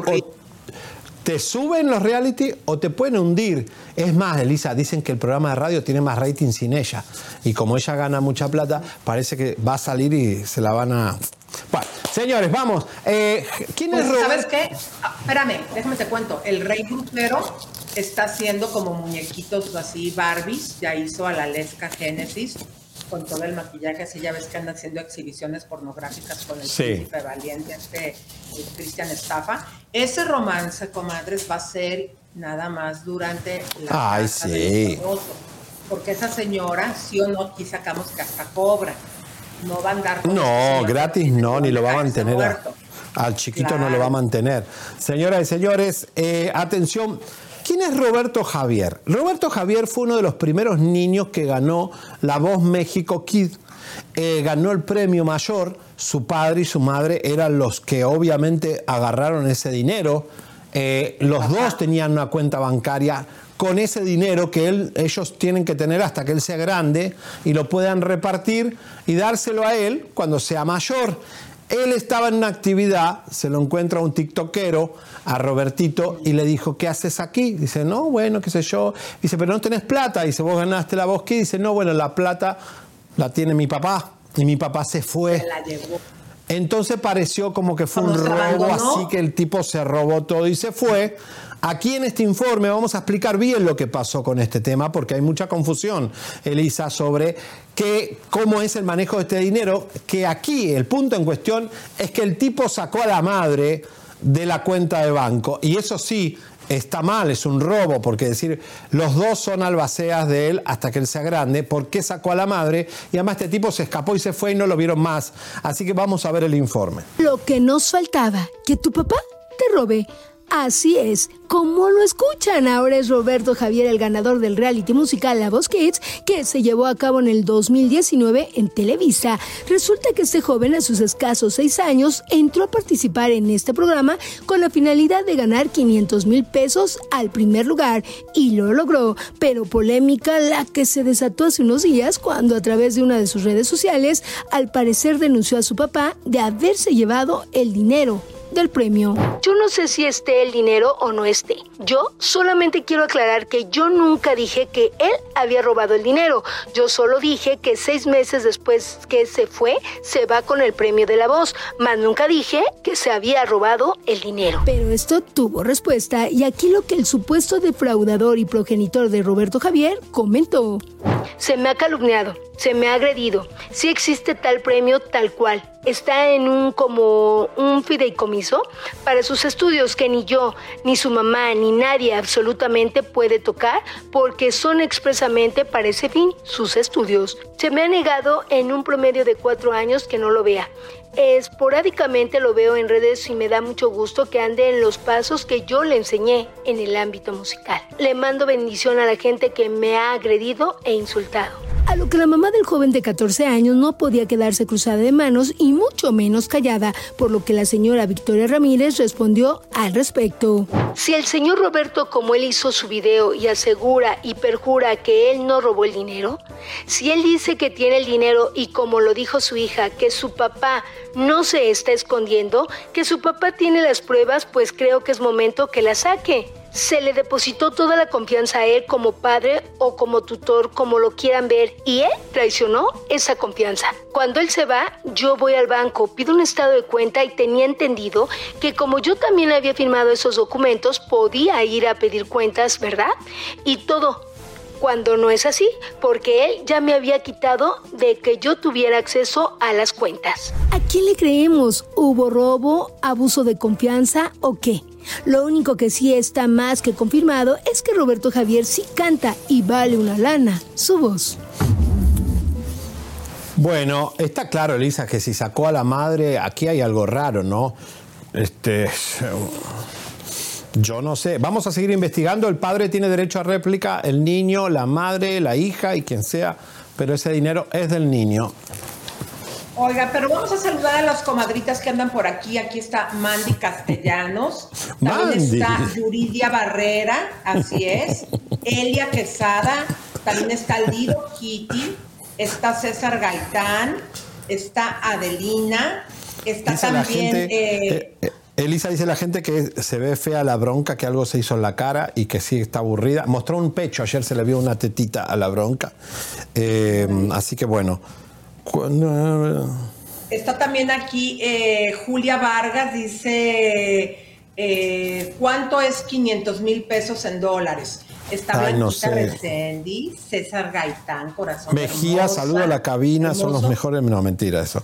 te suben los reality o te pueden hundir. Es más, Elisa, dicen que el programa de radio tiene más rating sin ella. Y como ella gana mucha plata, parece que va a salir y se la van a... Bueno, señores, vamos. Eh, ¿Quién Pues, es Robert? ¿Sabes qué? Ah, espérame, déjame te cuento. El Rey Brujero está haciendo como muñequitos así Barbies, ya hizo a la Lesca Génesis con todo el maquillaje, así ya ves que anda haciendo exhibiciones pornográficas con el Sí. príncipe valiente, este Cristian Estafa. Ese romance, comadres, va a ser nada más durante la Ay, casa sí. del. Porque esa señora, sí o no, aquí sacamos que hasta cobra. No va a andar No, gratis no, ni lo va a mantener. a- al chiquito no lo va a mantener. Señoras y señores, eh, atención. ¿Quién es Roberto Javier? Roberto Javier fue uno de los primeros niños que ganó la Voz México Kid. Eh, ganó el premio mayor. Su padre y su madre eran los que obviamente agarraron ese dinero. Eh, los dos tenían una cuenta bancaria con ese dinero que él- ellos tienen que tener hasta que él sea grande y lo puedan repartir y dárselo a él cuando sea mayor. Él estaba en una actividad, se lo encuentra un tiktokero, a Robertito, y le dijo, ¿qué haces aquí? Dice, no, bueno, qué sé yo. Dice, pero no tenés plata. Dice, vos ganaste la voz ¿qué? Dice, no, bueno, la plata la tiene mi papá. Y mi papá se fue. Se la llevó. Entonces pareció como que fue un Cuando robo, abandonó. así que el tipo se robó todo y se fue. Aquí en este informe vamos a explicar bien lo que pasó con este tema, porque hay mucha confusión, Elisa, sobre qué, cómo es el manejo de este dinero, que aquí el punto en cuestión es que el tipo sacó a la madre de la cuenta de banco, y eso sí, está mal, es un robo, porque decir, los dos son albaceas de él hasta que él sea grande, ¿por qué sacó a la madre? Y además este tipo se escapó y se fue y no lo vieron más. Así que vamos a ver el informe. Lo que nos faltaba, que tu papá te robe. Así es, como lo escuchan, ahora es Roberto Javier el ganador del reality musical La Voz Kids, que se llevó a cabo en el 2019 en Televisa. Resulta que este joven a sus escasos seis años entró a participar en este programa con la finalidad de ganar 500 mil pesos al primer lugar y lo logró, pero polémica la que se desató hace unos días cuando a través de una de sus redes sociales al parecer denunció a su papá de haberse llevado el dinero del premio. Yo no sé si esté el dinero o no esté. Yo solamente quiero aclarar que yo nunca dije que él había robado el dinero. Yo solo dije que seis meses después que se fue, se va con el premio de la voz. Mas nunca dije que se había robado el dinero. Pero esto tuvo respuesta y aquí lo que el supuesto defraudador y progenitor de Roberto Javier comentó. Se me ha calumniado, se me ha agredido. Sí existe tal premio tal cual. Está en un como un fideicomiso para sus estudios que ni yo, ni su mamá, ni nadie absolutamente puede tocar porque son expresamente para ese fin sus estudios. Se me ha negado en un promedio de cuatro años que no lo vea. Esporádicamente lo veo en redes y me da mucho gusto que ande en los pasos que yo le enseñé en el ámbito musical. Le mando bendición a la gente que me ha agredido e insultado. A lo que la mamá del joven de 14 años no podía quedarse cruzada de manos y mucho menos callada, por lo que la señora Victoria Ramírez respondió al respecto. Si el señor Roberto, como él hizo su video y asegura y perjura que él no robó el dinero, si él dice que tiene el dinero y como lo dijo su hija, que su papá no se está escondiendo, que su papá tiene las pruebas, pues creo que es momento que las saque. Se le depositó toda la confianza a él como padre o como tutor, como lo quieran ver, y él traicionó esa confianza. Cuando él se va, yo voy al banco, pido un estado de cuenta y tenía entendido que como yo también había firmado esos documentos, podía ir a pedir cuentas, ¿verdad? Y todo, cuando no es así, porque él ya me había quitado de que yo tuviera acceso a las cuentas. ¿A quién le creemos? ¿Hubo robo, abuso de confianza o qué? Lo único que sí está más que confirmado es que Roberto Javier sí canta y vale una lana su voz. Bueno, está claro, Elisa, que si sacó a la madre, aquí hay algo raro, ¿no? Este. Yo no sé. Vamos a seguir investigando. El padre tiene derecho a réplica, el niño, la madre, la hija y quien sea, pero ese dinero es del niño. Oiga, pero vamos a saludar a las comadritas que andan por aquí. Aquí está Mandy Castellanos. También está Yuridia Barrera, así es. Elia Quesada. También está Lido Kitty. Está César Gaitán. Está Adelina. Está también. Eh, eh, eh, Elisa dice la gente que se ve fea la bronca, que algo se hizo en la cara y que sí está aburrida. Mostró un pecho, ayer se le vio una tetita a la bronca. así que bueno. Está también aquí eh, Julia Vargas, dice, eh, ¿cuánto es 500 mil pesos en dólares? Está Ay, no César Gaitán, Corazón Mejía, saluda a la cabina, son los mejores. No, mentira eso.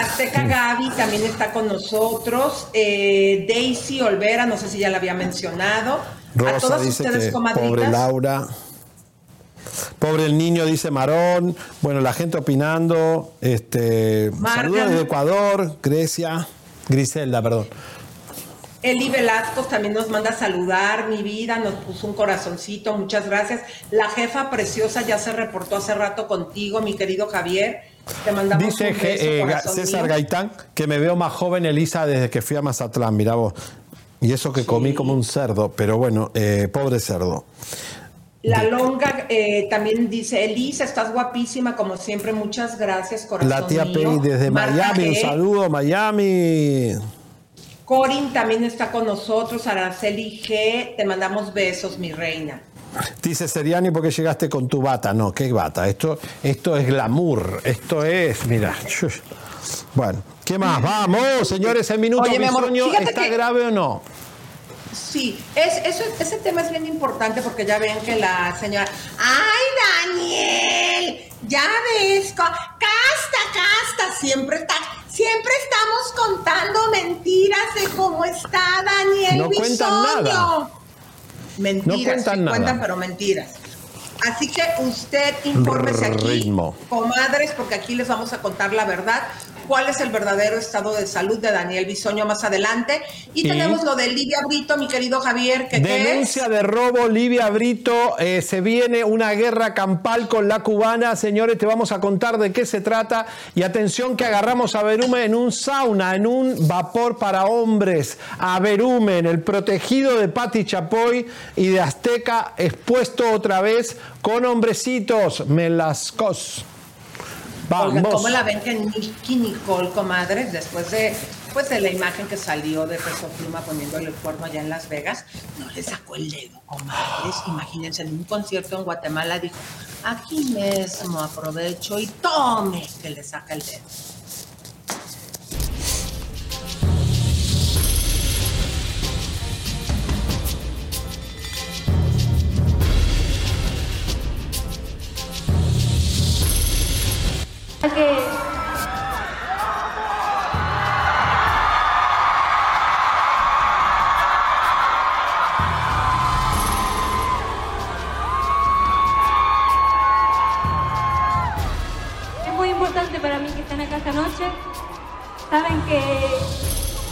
Azteca Gaby también está con nosotros. Eh, Daisy Olvera, no sé si ya la había mencionado. a todas ustedes, comadritas. Pobre Laura. Pobre el niño, dice Marón. Bueno, la gente opinando. Este, saludos de Ecuador, Grecia. Griselda, perdón. Eli Velasco también nos manda a saludar, mi vida, nos puso un corazoncito, muchas gracias. La jefa preciosa ya se reportó hace rato contigo, mi querido Javier. Te mandamos Dice un beso, eh, César Gaitán que me veo más joven, Elisa, desde que fui a Mazatlán, mira vos. Y eso que comí como un cerdo, pero bueno, eh, pobre cerdo. La longa eh, también dice, Elisa, estás guapísima como siempre, muchas gracias, corazón La tía Pei desde Miami, un saludo, Miami. Corin también está con nosotros, Araceli G, te mandamos besos, mi reina. Dice Seriani, ¿por qué llegaste con tu bata? No, ¿qué bata? Esto, esto es glamour, esto es, mira. Bueno, ¿qué más? Vamos, señores, el minuto Oye, mi ¿está grave o no? Sí, es, eso, ese tema es bien importante porque ya ven que la señora, ay Daniel, ya ves, casta, casta, siempre está, siempre estamos contando mentiras de cómo está Daniel No cuentan nada. Mentiras, no cuentan, pero mentiras. Así que usted infórmese aquí, comadres, porque aquí les vamos a contar la verdad cuál es el verdadero estado de salud de Daniel Bisoño más adelante. Y, tenemos lo de Livia Brito, mi querido Javier. Que, Denuncia de robo, Livia Brito. Eh, se viene una guerra campal con la cubana. Señores, te vamos a contar de qué se trata. Y atención que agarramos a Berumen en un sauna, en un vapor para hombres. A Berumen, el protegido de Pati Chapoy y de Azteca, expuesto otra vez con hombrecitos. Melascos. Vamos. ¿cómo la ven que Nicky Nicole, comadres, después de, pues, de la imagen que salió de Peso Pluma poniéndole el cuerno allá en Las Vegas, no le sacó el dedo, comadres? Imagínense, en un concierto en Guatemala dijo, aquí mismo aprovecho y tome que le saca el dedo. Es muy importante para mí que estén acá esta noche. Saben que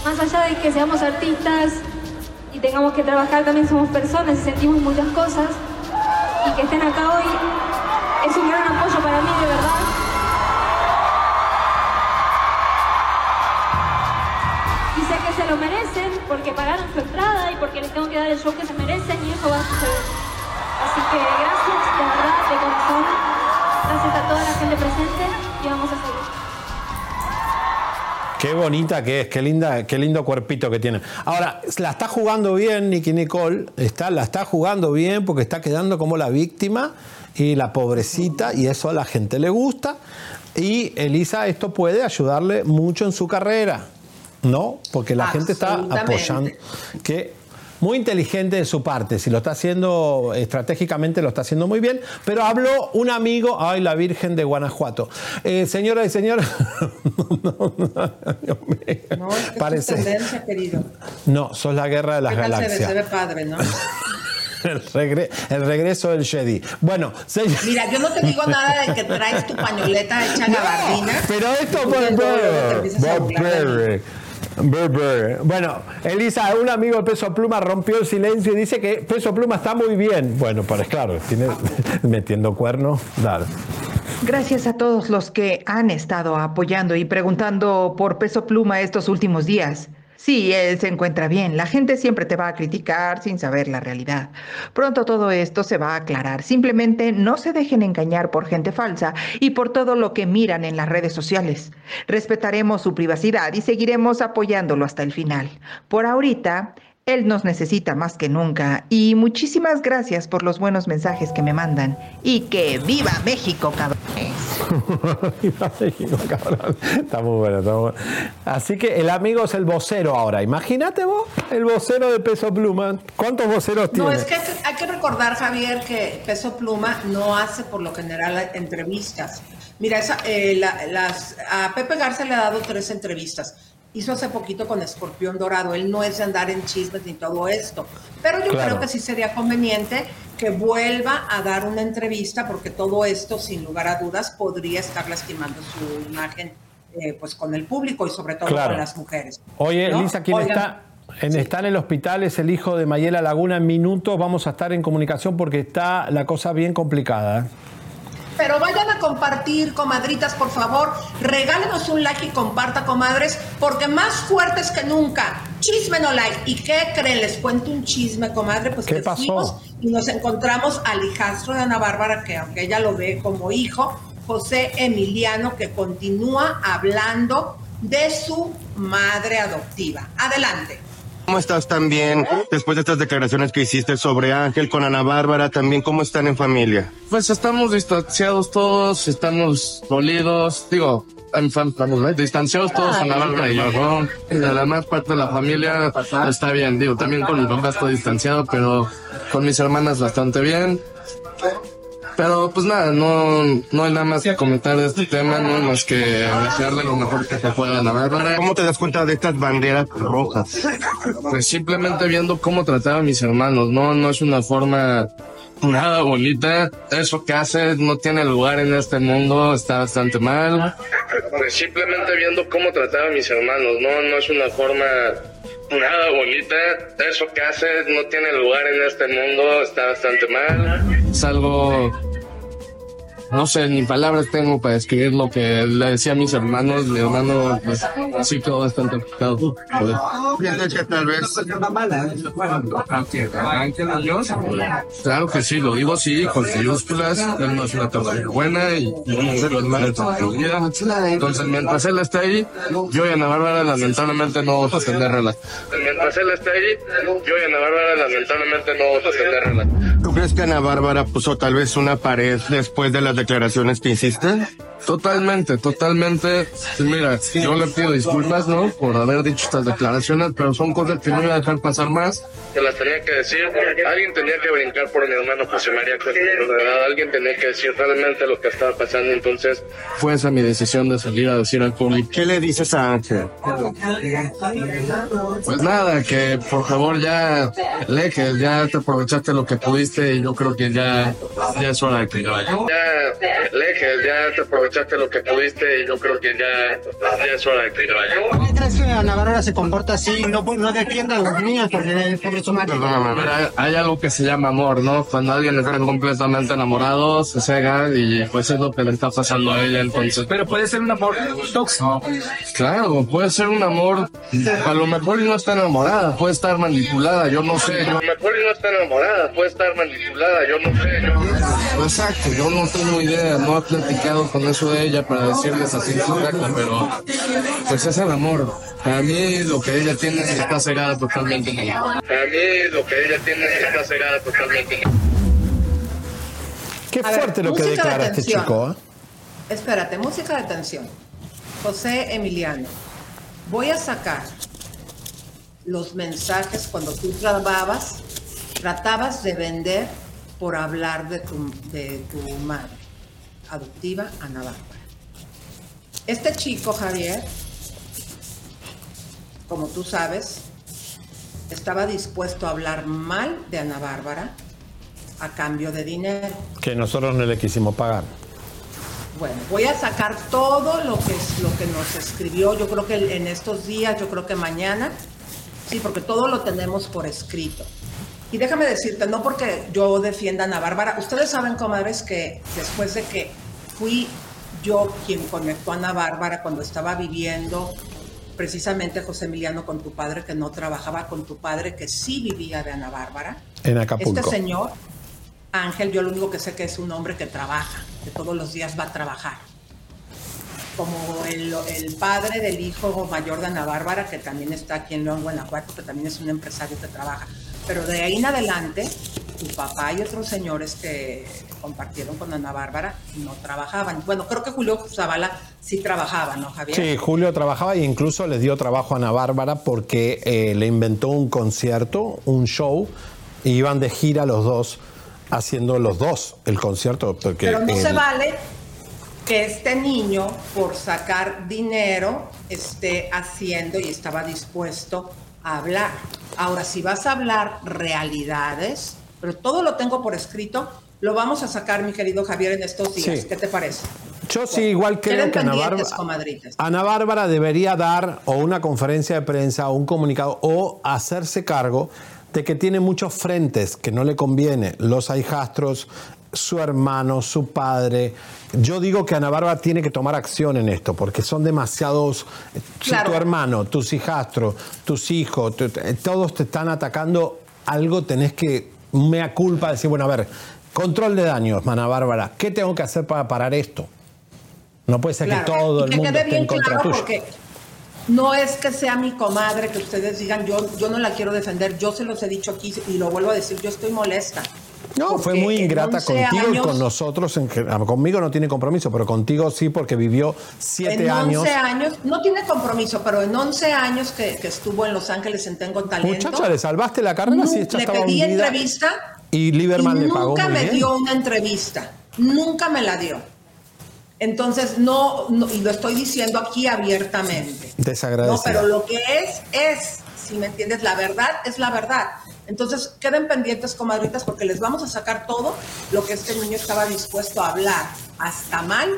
más allá de que seamos artistas y tengamos que trabajar, también somos personas y sentimos muchas cosas. Y que estén acá hoy es un gran apoyo para mí, de verdad. Porque pagaron su entrada y porque les tengo que dar el show que se merecen y eso va a suceder. Así que gracias, de verdad, de corazón. Gracias a toda la gente presente y vamos a seguir. Qué bonita que es, qué linda, qué lindo cuerpito que tiene. Ahora, la está jugando bien Nicky Nicole, está, la está jugando bien porque está quedando como la víctima y la pobrecita, y eso a la gente le gusta. Y Elisa, esto puede ayudarle mucho en su carrera, ¿no? Porque la gente está apoyando. Que muy inteligente de su parte, si lo está haciendo estratégicamente, lo está haciendo muy bien. Pero habló un amigo, ay, la Virgen de Guanajuato. Eh, señora y señor. no, es que Parece... No, sos la guerra de las galaxias. Se ve padre, ¿no? El, regreso del Jedi. Bueno, Mira, yo no te digo nada de que traes tu pañoleta hecha gabardina. Pero esto, Bueno, Elisa, un amigo de Peso Pluma rompió el silencio y dice que Peso Pluma está muy bien. Bueno, pues claro, tiene (laughs) metiendo cuernos, dale. Gracias a todos los que han estado apoyando y preguntando por Peso Pluma estos últimos días. Sí, él se encuentra bien. La gente siempre te va a criticar sin saber la realidad. Pronto todo esto se va a aclarar. Simplemente no se dejen engañar por gente falsa y por todo lo que miran en las redes sociales. Respetaremos su privacidad y seguiremos apoyándolo hasta el final. Por ahorita, él nos necesita más que nunca y muchísimas gracias por los buenos mensajes que me mandan. Y que viva México, cabrones. (laughs) viva México, cabrón. Está muy bueno, está muy bueno. Así que el amigo es el vocero ahora. Imagínate vos, el vocero de Peso Pluma. ¿Cuántos voceros tiene? No, es que hay que recordar, Javier, que Peso Pluma no hace por lo general entrevistas. Mira, esa, eh, las, a Pepe Garza le ha dado tres entrevistas hizo hace poquito con Escorpión Dorado. Él no es de andar en chismes ni todo esto. Pero yo creo que sí sería conveniente que vuelva a dar una entrevista porque todo esto, sin lugar a dudas, podría estar lastimando su imagen eh, pues con el público y sobre todo con las mujeres. Oye, Lisa, ¿quién está? En, Está en el hospital, es el hijo de Mayela Laguna. En minutos vamos a estar en comunicación porque está la cosa bien complicada. Pero vayan a compartir, comadritas, por favor. Regálenos un like y comparta, comadres, porque más fuertes que nunca. Chisme no like. ¿Y qué creen? Les cuento un chisme, comadre. Pues ¿Qué pasó? y nos encontramos al hijastro de Ana Bárbara, que aunque ella lo ve como hijo, José Emiliano, que continúa hablando de su madre adoptiva. Adelante. ¿Cómo estás también después de estas declaraciones que hiciste sobre Ángel con Ana Bárbara? También, ¿cómo están en familia? Pues estamos distanciados todos, estamos dolidos, digo, estamos distanciados todos, Ana Bárbara y yo, ¿no? La más parte de la familia está bien, digo, también con mi papá estoy distanciado, pero con mis hermanas bastante bien. Pero pues nada, no, no hay nada más que comentar de este tema, no más que desearle lo mejor que se pueda la Bárbara. ¿Cómo te das cuenta de estas banderas rojas? Pues simplemente viendo cómo trataba a mis hermanos, no, no es una forma nada bonita. Eso que hace no tiene lugar en este mundo, está bastante mal. Pues simplemente viendo cómo trataba a mis hermanos, no, no es una forma nada bonita. Eso que hace no tiene lugar en este mundo, está bastante mal. Es algo no sé, ni palabras tengo para describir lo que le decía a mis hermanos. Mi hermano, pues, sí quedó bastante afectado. ¿Piensas que tal vez Claro que sí, lo digo así, con mayúsculas. Él no es una persona buena y no sé lo Entonces, mientras él esté ahí, yo y Ana Bárbara lamentablemente no vamos a tener relación. Mientras él esté ahí, yo y Ana Bárbara lamentablemente no vamos a tener relación. ¿Tú crees que Ana Bárbara puso tal vez una pared después de las declaraciones que hiciste? Totalmente, totalmente. Mira, yo le pido disculpas, ¿no? Por haber dicho estas declaraciones, pero son cosas que no iba a dejar pasar más. Que las tenía que decir. Alguien tenía que brincar por mi hermano José María de verdad, alguien tenía que decir realmente lo que estaba pasando. Entonces, fue esa mi decisión de salir a decir al público. ¿Qué le dices a Ángel? Pues nada, que por favor ya, que ya te aprovechaste lo que pudiste y yo creo que ya, ya es hora de que vaya. Ya, Leque, ya te aprovechaste lo que pudiste y yo creo que ya, ya es hora de que vaya. ¿Por qué crees que Ana Bárbara se comporta así y no, no defienda a los niños por, por su madre? Hay algo que se llama amor, ¿no? Cuando alguien está completamente enamorado, se cega y pues es lo que le está pasando a ella entonces. Pero puede ser un amor tóxico. Claro, puede ser un amor, a lo mejor no está enamorada, puede estar manipulada, yo no sé. A lo mejor no está enamorada, puede estar manipulada, yo no sé. Yo... Exacto, yo no tengo idea, no he platicado con eso de ella para decirles así exacta, pero pues es el amor. A mí lo que ella tiene está cegada totalmente. A mí lo que ella tiene está cegada totalmente. Qué fuerte lo que declara este chico. ¿eh? Espérate, música de tensión. José Emiliano, voy a sacar los mensajes cuando tú trabajabas, tratabas de vender por hablar de tu, de tu madre adoptiva, Ana Bárbara. Este chico, Javier, como tú sabes, estaba dispuesto a hablar mal de Ana Bárbara a cambio de dinero. Que nosotros no le quisimos pagar. Bueno, voy a sacar todo lo que, es, lo que nos escribió, yo creo que en estos días, yo creo que mañana, sí, porque todo lo tenemos por escrito. Y déjame decirte, no porque yo defienda a Ana Bárbara, ustedes saben, comadres, que después de que fui yo quien conectó a Ana Bárbara cuando estaba viviendo precisamente José Emiliano con tu padre, que no trabajaba con tu padre, que sí vivía de Ana Bárbara. En Acapulco. Este señor, Ángel, yo lo único que sé que es un hombre que trabaja, que todos los días va a trabajar. Como el, el padre del hijo mayor de Ana Bárbara, que también está aquí en León, Guanajuato, que también es un empresario que trabaja. Pero de ahí en adelante, tu papá y otros señores que compartieron con Ana Bárbara no trabajaban. Bueno, creo que Julio Zavala sí trabajaba, ¿no, Javier? Sí, Julio trabajaba e incluso le dio trabajo a Ana Bárbara porque eh, le inventó un concierto, un show, y iban de gira los dos, haciendo los dos el concierto. Porque Pero no el- se vale que este niño, por sacar dinero, esté haciendo y estaba dispuesto a hablar. Ahora, si vas a hablar realidades, pero todo lo tengo por escrito, lo vamos a sacar, mi querido Javier, en estos días. Sí. ¿Qué te parece? Yo sí, igual creo que Ana Bárbara. Ana Bárbara debería dar o una conferencia de prensa o un comunicado o hacerse cargo de que tiene muchos frentes que no le conviene. Los hijastros, su hermano, su padre. Yo digo que Ana Bárbara tiene que tomar acción en esto porque son demasiados. Si Claro. tu hermano, tus hijastros, tus hijos, tu- todos te están atacando, algo tenés que, mea culpa, decir, bueno, a ver, control de daños, Ana Bárbara, ¿qué tengo que hacer para parar esto? No puede ser Claro. que todo el que mundo esté en bien contra claro tuyo. no es que sea mi comadre que ustedes digan, yo, yo no la quiero defender, yo se los he dicho aquí y lo vuelvo a decir, yo estoy molesta. No, fue muy ingrata 11 contigo y con nosotros. En, gen- conmigo no tiene compromiso, pero contigo sí, porque vivió siete en años. 11 años, no tiene compromiso, pero en 11 años que, que estuvo en Los Ángeles en Tengo Talento. Muchacha, ¿le salvaste la carrera? nu- Sí, ella le pedí hundida. entrevista Y Lieberman y le pagó nunca muy me bien. dio una entrevista, nunca me la dio. Entonces, no, no- y lo estoy diciendo aquí abiertamente. No, Desagradecida. pero lo que es, es, si me entiendes, la verdad es la verdad. Entonces, queden pendientes, comadritas, porque les vamos a sacar todo lo que este niño estaba dispuesto a hablar, hasta mal,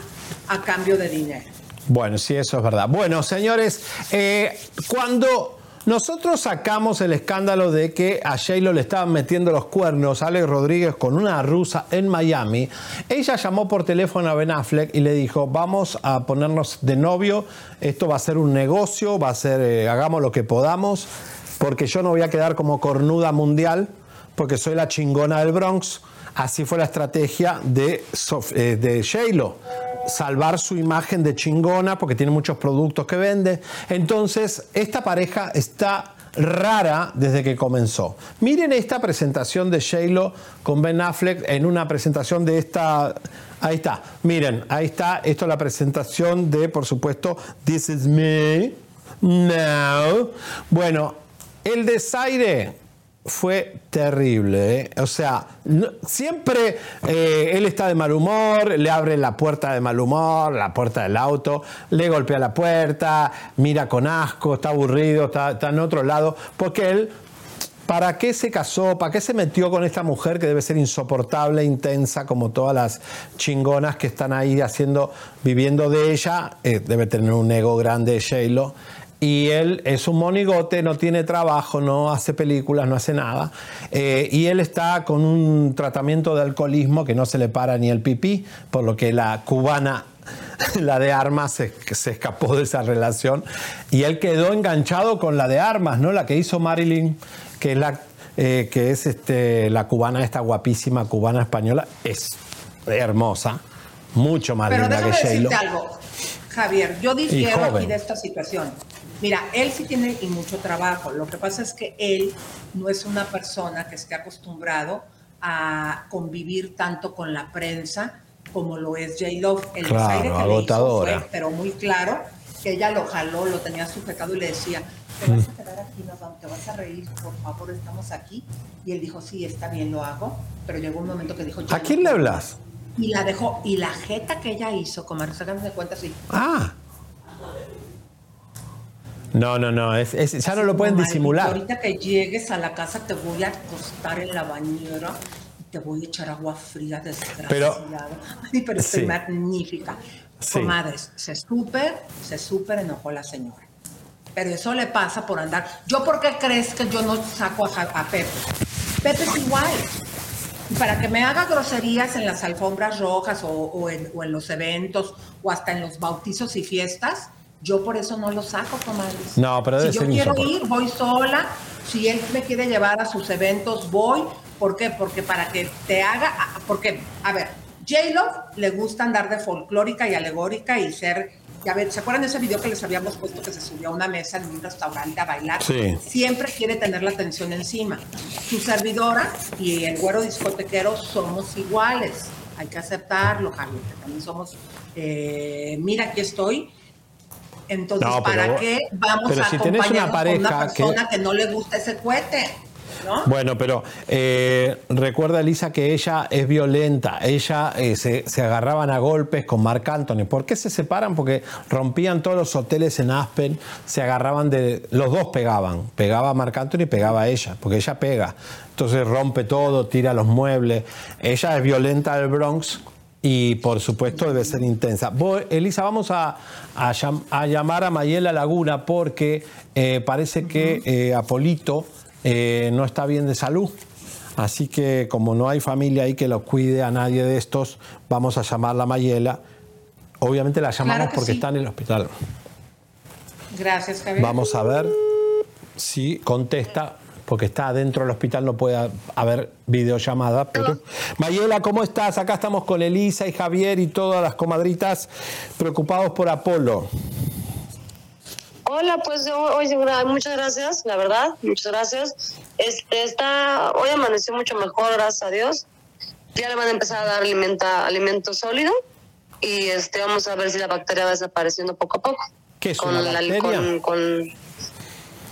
a cambio de dinero. Bueno, sí, eso es verdad. Bueno, señores, eh, cuando nosotros sacamos el escándalo de que a J-Lo le estaban metiendo los cuernos Alex Rodríguez con una rusa en Miami, ella llamó por teléfono a Ben Affleck y le dijo, vamos a ponernos de novio, esto va a ser un negocio, va a ser, eh, hagamos lo que podamos, porque yo no voy a quedar como cornuda mundial, porque soy la chingona del Bronx. Así fue la estrategia de, eh, de J-Lo salvar su imagen de chingona porque tiene muchos productos que vende. Entonces, esta pareja está rara desde que comenzó. Miren esta presentación de J-Lo con Ben Affleck en una presentación de esta... Ahí está, miren, ahí está, esto es la presentación de, por supuesto, This Is Me. No. Bueno, el desaire fue terrible. ¿eh? O sea, siempre eh, él está de mal humor, le abre la puerta de mal humor, la puerta del auto, le golpea la puerta, mira con asco, está aburrido, está, en otro lado, porque él... ¿Para qué se casó? ¿Para qué se metió con esta mujer que debe ser insoportable, intensa, como todas las chingonas que están ahí haciendo, viviendo de ella? Eh, debe tener un ego grande, J-Lo. Y él es un monigote, no tiene trabajo, no hace películas, no hace nada. Eh, y él está con un tratamiento de alcoholismo que no se le para ni el pipí, por lo que la cubana (laughs) la de armas se, se escapó de esa relación y él quedó enganchado con la de armas, ¿no? La que hizo Marilyn, que es la eh, que es este, la cubana, esta guapísima cubana española, es hermosa, mucho más Pero linda que J-Lo. algo, Javier. Yo difiero aquí de esta situación. Mira, él sí tiene y mucho trabajo. Lo que pasa es que él no es una persona que esté acostumbrado a convivir tanto con la prensa como lo es J-Lo. El Claro, desaire que le hizo agotadora. fue, pero muy claro, que ella lo jaló, lo tenía sujetado y le decía, te vas a quedar aquí, nos vamos, te vas a reír, por favor, estamos aquí. Y él dijo, sí, está bien, lo hago. Pero llegó un momento que dijo, "Ya ¿A quién le puedo". hablas? Y la dejó, y la jeta que ella hizo, como ságanse de cuenta así. Ah. No, no, no, es- es- ya no lo pueden Como, disimular. "Maldito, Ahorita que llegues a la casa te voy a acostar en la bañera, te voy a echar agua fría, desgraciado. Pero- Ay, pero estoy Sí. magnífica. Sí. Comadres, se súper, se súper enojó la señora. Pero eso le pasa por andar. ¿Yo por qué crees que yo no saco a, a Pepe? Pepe es igual. Y para que me haga groserías en las alfombras rojas o, o en, o en los eventos o hasta en los bautizos y fiestas, yo por eso no lo saco, comadres. No, pero debe si yo ser quiero ir, voy sola. Si él me quiere llevar a sus eventos, voy. ¿Por qué? Porque para que te haga. ah, Porque, a ver, J-Lo le gusta andar de folclórica y alegórica y ser. Ya ver, ¿se acuerdan de ese video que les habíamos puesto que se subió a una mesa en un restaurante a bailar? Sí. Siempre quiere tener la atención encima. Su servidora y el güero discotequero somos iguales. Hay que aceptarlo, Javier. que También somos. eh, mira, aquí estoy. Entonces, No, pero ¿para qué vamos pero a si una con pareja una que- persona que... no le gusta ese cohete? ¿No? Bueno, pero eh, recuerda, Elisa, que ella es violenta. Ella eh, se, se agarraban a golpes con Marc Anthony. ¿Por qué se separan? Porque rompían todos los hoteles en Aspen, se agarraban de. Los dos pegaban. Pegaba a Marc Anthony y pegaba a ella, porque ella pega. Entonces rompe todo, tira los muebles. Ella es violenta del Bronx. Y por supuesto debe ser intensa. Vos, Elisa, vamos a, a llam- a llamar a Mayela Laguna porque eh, parece que eh, Apolito eh, no está bien de salud. Así que como no hay familia ahí que lo cuide a nadie de estos, vamos a llamarla a Mayela. Obviamente la llamamos Claro porque sí. está en el hospital. Gracias, Javier. Vamos a ver si contesta, porque está adentro del hospital, no puede ha- haber videollamada. Pero... Mayela, ¿cómo estás? Acá estamos con Elisa y Javier y todas las comadritas preocupados por Apolo. Hola, pues gra- muchas gracias, la verdad, muchas gracias. Este está, hoy amaneció mucho mejor, gracias a Dios. Ya le van a empezar a dar alimenta, alimento sólido y este vamos a ver si la bacteria va desapareciendo poco a poco. ¿Qué es con una la- bacteria? con- con-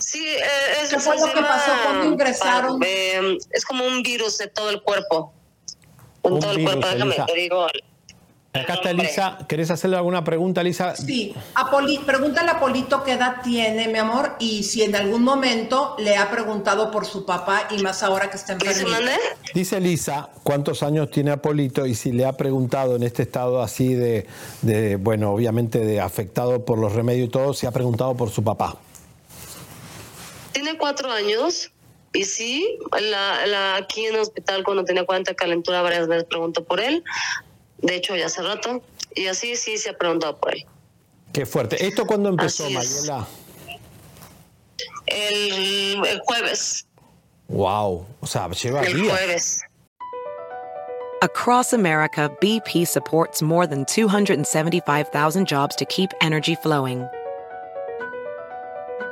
sí, eh, es, ¿Qué fue lo que pasó cuando ingresaron? pa- eh, es como un virus de todo el cuerpo. En Un todo el virus, cuerpo, déjame Elisa. te digo. Acá está Elisa. ¿Querés hacerle alguna pregunta, Elisa? Sí, Apoli, pregúntale a Polito qué edad tiene, mi amor, y si en algún momento le ha preguntado por su papá y más ahora que está enfermo. Dice Elisa cuántos años tiene Apolito y si le ha preguntado en este estado así de, de, bueno, obviamente de afectado por los remedios y todo, si ha preguntado por su papá. Tiene cuatro años y sí, la, la- aquí en el hospital cuando tenía 40 de calentura varias veces preguntó por él. De hecho, ya hace rato. Y así sí se ha preguntado por él. Qué fuerte. ¿Esto cuándo empezó, es. Mayela? El, el jueves. Wow. O sea, lleva El días. jueves. Across America, BP supports more than 275,000 jobs to keep energy flowing.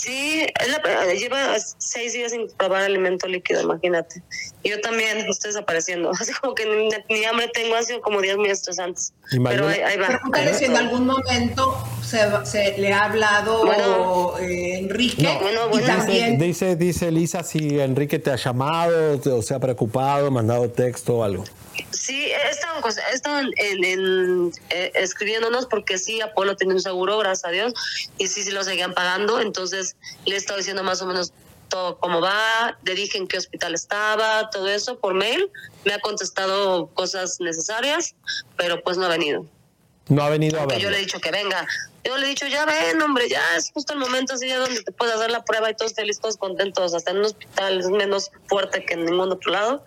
Sí, es la- lleva seis días sin probar alimento líquido, imagínate. Y yo también estoy desapareciendo. Así (laughs) como que ni, ni hambre tengo, ha sido como días muy estresantes. Pero ahí, ahí va. Pregúntale si en algún momento se, se le ha hablado Bueno. eh, Enrique No, y también dice, dice, dice Elisa si Enrique te ha llamado o se ha preocupado, mandado texto o algo. Sí, en cosa- he estado en, eh, escribiéndonos porque sí, Apolo tenía un seguro, gracias a Dios, y sí, sí lo seguían pagando. Entonces le he estado diciendo más o menos todo cómo va, le dije en qué hospital estaba, todo eso por mail. Me ha contestado cosas necesarias, pero pues no ha venido. No ha venido a verlo. yo le he dicho que venga. Yo le he dicho, ya ven, hombre, ya es justo el momento así ya donde te puedes hacer la prueba y todos felices, todos contentos. Hasta en un hospital es menos fuerte que en ningún otro lado.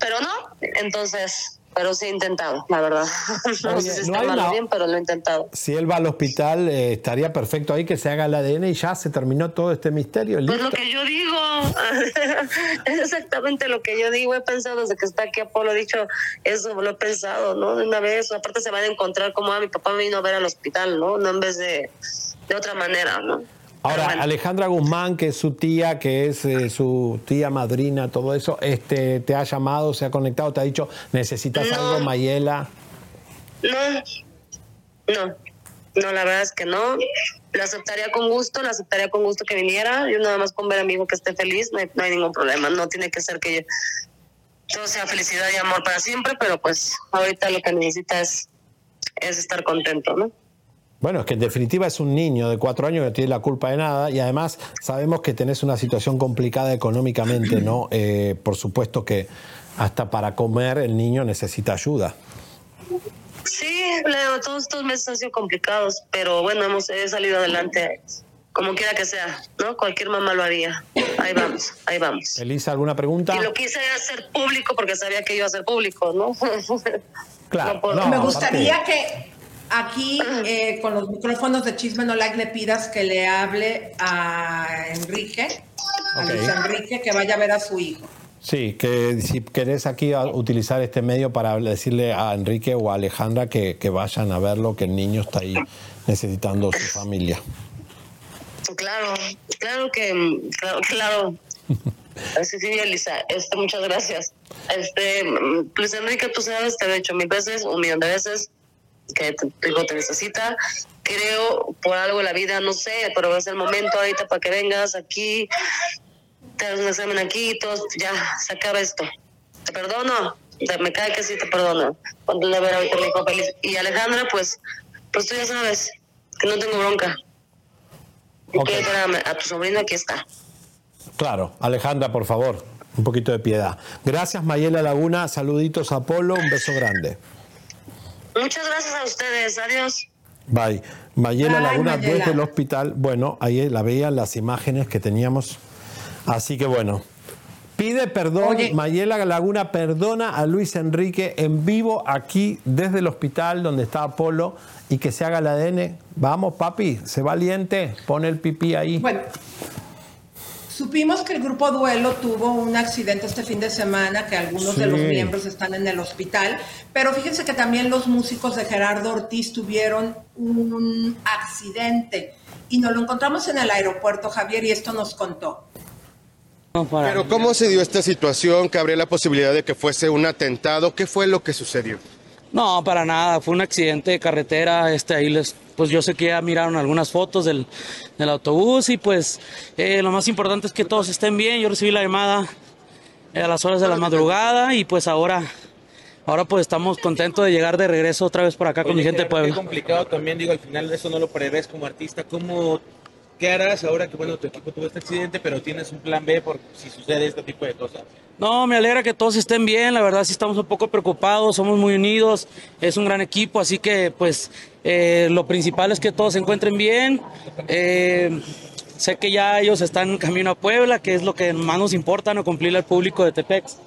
Pero no, entonces pero sí he intentado, la verdad. (laughs) no sé si está mal o bien, pero lo he intentado. Si él va al hospital, eh, estaría perfecto ahí que se haga el ADN y ya se terminó todo este misterio. Pues lo que yo digo, (laughs) es exactamente lo que yo digo. He pensado desde que está aquí Apolo, he dicho eso, lo he pensado, ¿no? De una vez, aparte se van a encontrar como a mi papá me vino a ver al hospital, ¿no? No en vez de, de otra manera, ¿no? Ahora, Alejandra Guzmán, que es su tía, que es eh, su tía madrina, todo eso, este, ¿te ha llamado, se ha conectado, te ha dicho, necesitas algo, Mayela? No, no, no, la verdad es que no. La aceptaría con gusto, la aceptaría con gusto que viniera. Yo nada más con ver a mi hijo que esté feliz, no hay, no hay ningún problema. No tiene que ser que todo sea felicidad y amor para siempre, pero pues ahorita lo que necesita es, es estar contento, ¿no? Bueno, es que en definitiva es un niño de cuatro años que no tiene la culpa de nada y además sabemos que tenés una situación complicada económicamente, ¿no? (clears throat) Eh, por supuesto que hasta para comer el niño necesita ayuda. Sí, Leo, todos estos meses han sido complicados, pero bueno, hemos salido adelante como quiera que sea, ¿no? Cualquier mamá lo haría. Ahí vamos, ahí vamos. Elisa, ¿alguna pregunta? Y lo quise hacer público porque sabía que iba a ser público, ¿no? (laughs) Claro. Me gustaría que aquí eh, con los micrófonos de Chisme No Like le pidas que le hable a Enrique, a Luis Enrique, que vaya a ver a su hijo. Sí, que si querés aquí utilizar este medio para decirle a Enrique o a Alejandra que, vayan a verlo, que el niño está ahí necesitando su familia. Claro, claro que, claro, claro. (laughs) Sí, sí, Elisa, este, muchas gracias. Este, Luis Enrique, tú sabes, te lo he dicho mil veces, un millón de veces que tu hijo te necesita. Creo por algo en la vida, no sé, pero es el momento ahorita para que vengas aquí, te hagas un examen aquí, todo, ya, se acaba esto. Te perdono, me cae que sí te perdono. Cuando le ver ahorita mi hijo feliz. Y Alejandra, pues, pues tú ya sabes que no tengo bronca. Y okay. a tu sobrino, aquí está. Claro, Alejandra, por favor, un poquito de piedad. Gracias, Mayela Laguna. Saluditos a Apolo, un beso grande. Muchas gracias a ustedes. Adiós. Bye. Mayela Laguna desde el hospital. Bueno, ahí la veían las imágenes que teníamos. Así que bueno. Pide perdón, Mayela Laguna perdona a Luis Enrique en vivo aquí desde el hospital donde está Apolo y que se haga el ADN. Vamos, papi, sé valiente, pone el pipí ahí. Bueno, Supimos que el grupo Duelo tuvo un accidente este fin de semana, que algunos de los miembros están en el hospital, pero fíjense que también los músicos de Gerardo Ortiz tuvieron un accidente y nos lo encontramos en el aeropuerto, Javier, y esto nos contó. Pero ¿cómo se dio esta situación? ¿Que habría la posibilidad de que fuese un atentado? ¿Qué fue lo que sucedió? No, para nada, fue un accidente de carretera, este, ahí les, pues yo sé que ya miraron algunas fotos del, autobús y pues eh, lo más importante es que todos estén bien, yo recibí la llamada a las horas de la madrugada y pues ahora, ahora pues estamos contentos de llegar de regreso otra vez por acá con mi gente de Puebla. Es complicado también, digo, al final eso no lo prevés como artista, ¿cómo ¿Qué harás ahora que bueno tu equipo tuvo este accidente, pero tienes un plan B por si sucede este tipo de cosas? No, me alegra que todos estén bien, la verdad sí estamos un poco preocupados, somos muy unidos, es un gran equipo, así que pues eh, lo principal es que todos se encuentren bien. Eh, sé que ya ellos están en camino a Puebla, que es lo que más nos importa, no cumplirle al público de Tepex.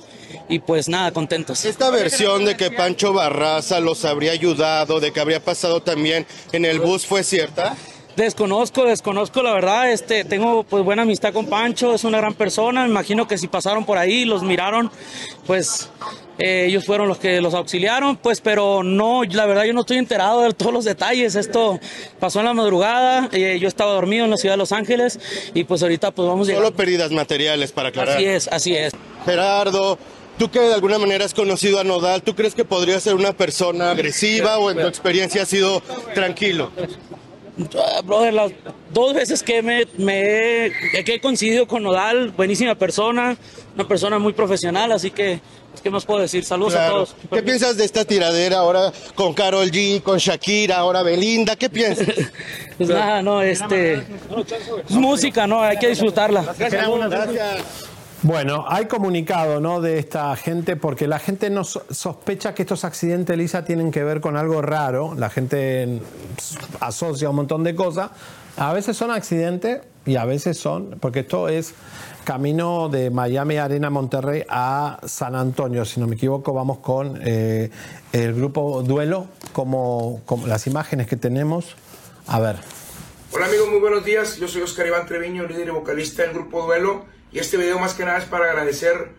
Y pues nada, contentos. Esta versión de que Pancho Barraza los habría ayudado, de que habría pasado también en el bus, ¿fue cierta? Desconozco, desconozco la verdad, este, tengo pues buena amistad con Pancho, es una gran persona, me imagino que si pasaron por ahí, los miraron, pues eh, ellos fueron los que los auxiliaron, pues pero no, la verdad yo no estoy enterado de todos los detalles, esto pasó en la madrugada, eh, yo estaba dormido en la ciudad de Los Ángeles y pues ahorita pues vamos a... Solo pérdidas materiales para aclarar. Así es, así es. Gerardo, Tú que de alguna manera has conocido a Nodal, ¿tú crees que podría ser una persona agresiva o en tu experiencia ha sido tranquilo? Ah, brother, las dos veces que me, me que he coincidido con Nodal, buenísima persona, una persona muy profesional, así que ¿qué más puedo decir? Saludos a todos. ¿Qué piensas de esta tiradera ahora con Carol G, con Shakira, ahora Belinda? ¿Qué piensas? (laughs) pues nada, no, este es música, no, hay que disfrutarla. Gracias. Bueno, hay comunicado ¿no? de esta gente porque la gente no sospecha que estos accidentes, Lisa, tienen que ver con algo raro. La gente asocia un montón de cosas. A veces son accidentes y a veces son, porque esto es camino de Miami Arena Monterrey a San Antonio, si no me equivoco, vamos con eh, el grupo Duelo, como, como las imágenes que tenemos. A ver. Hola amigos, muy buenos días. Yo soy Oscar Iván Treviño, líder y vocalista del grupo Duelo. Y este video más que nada es para agradecer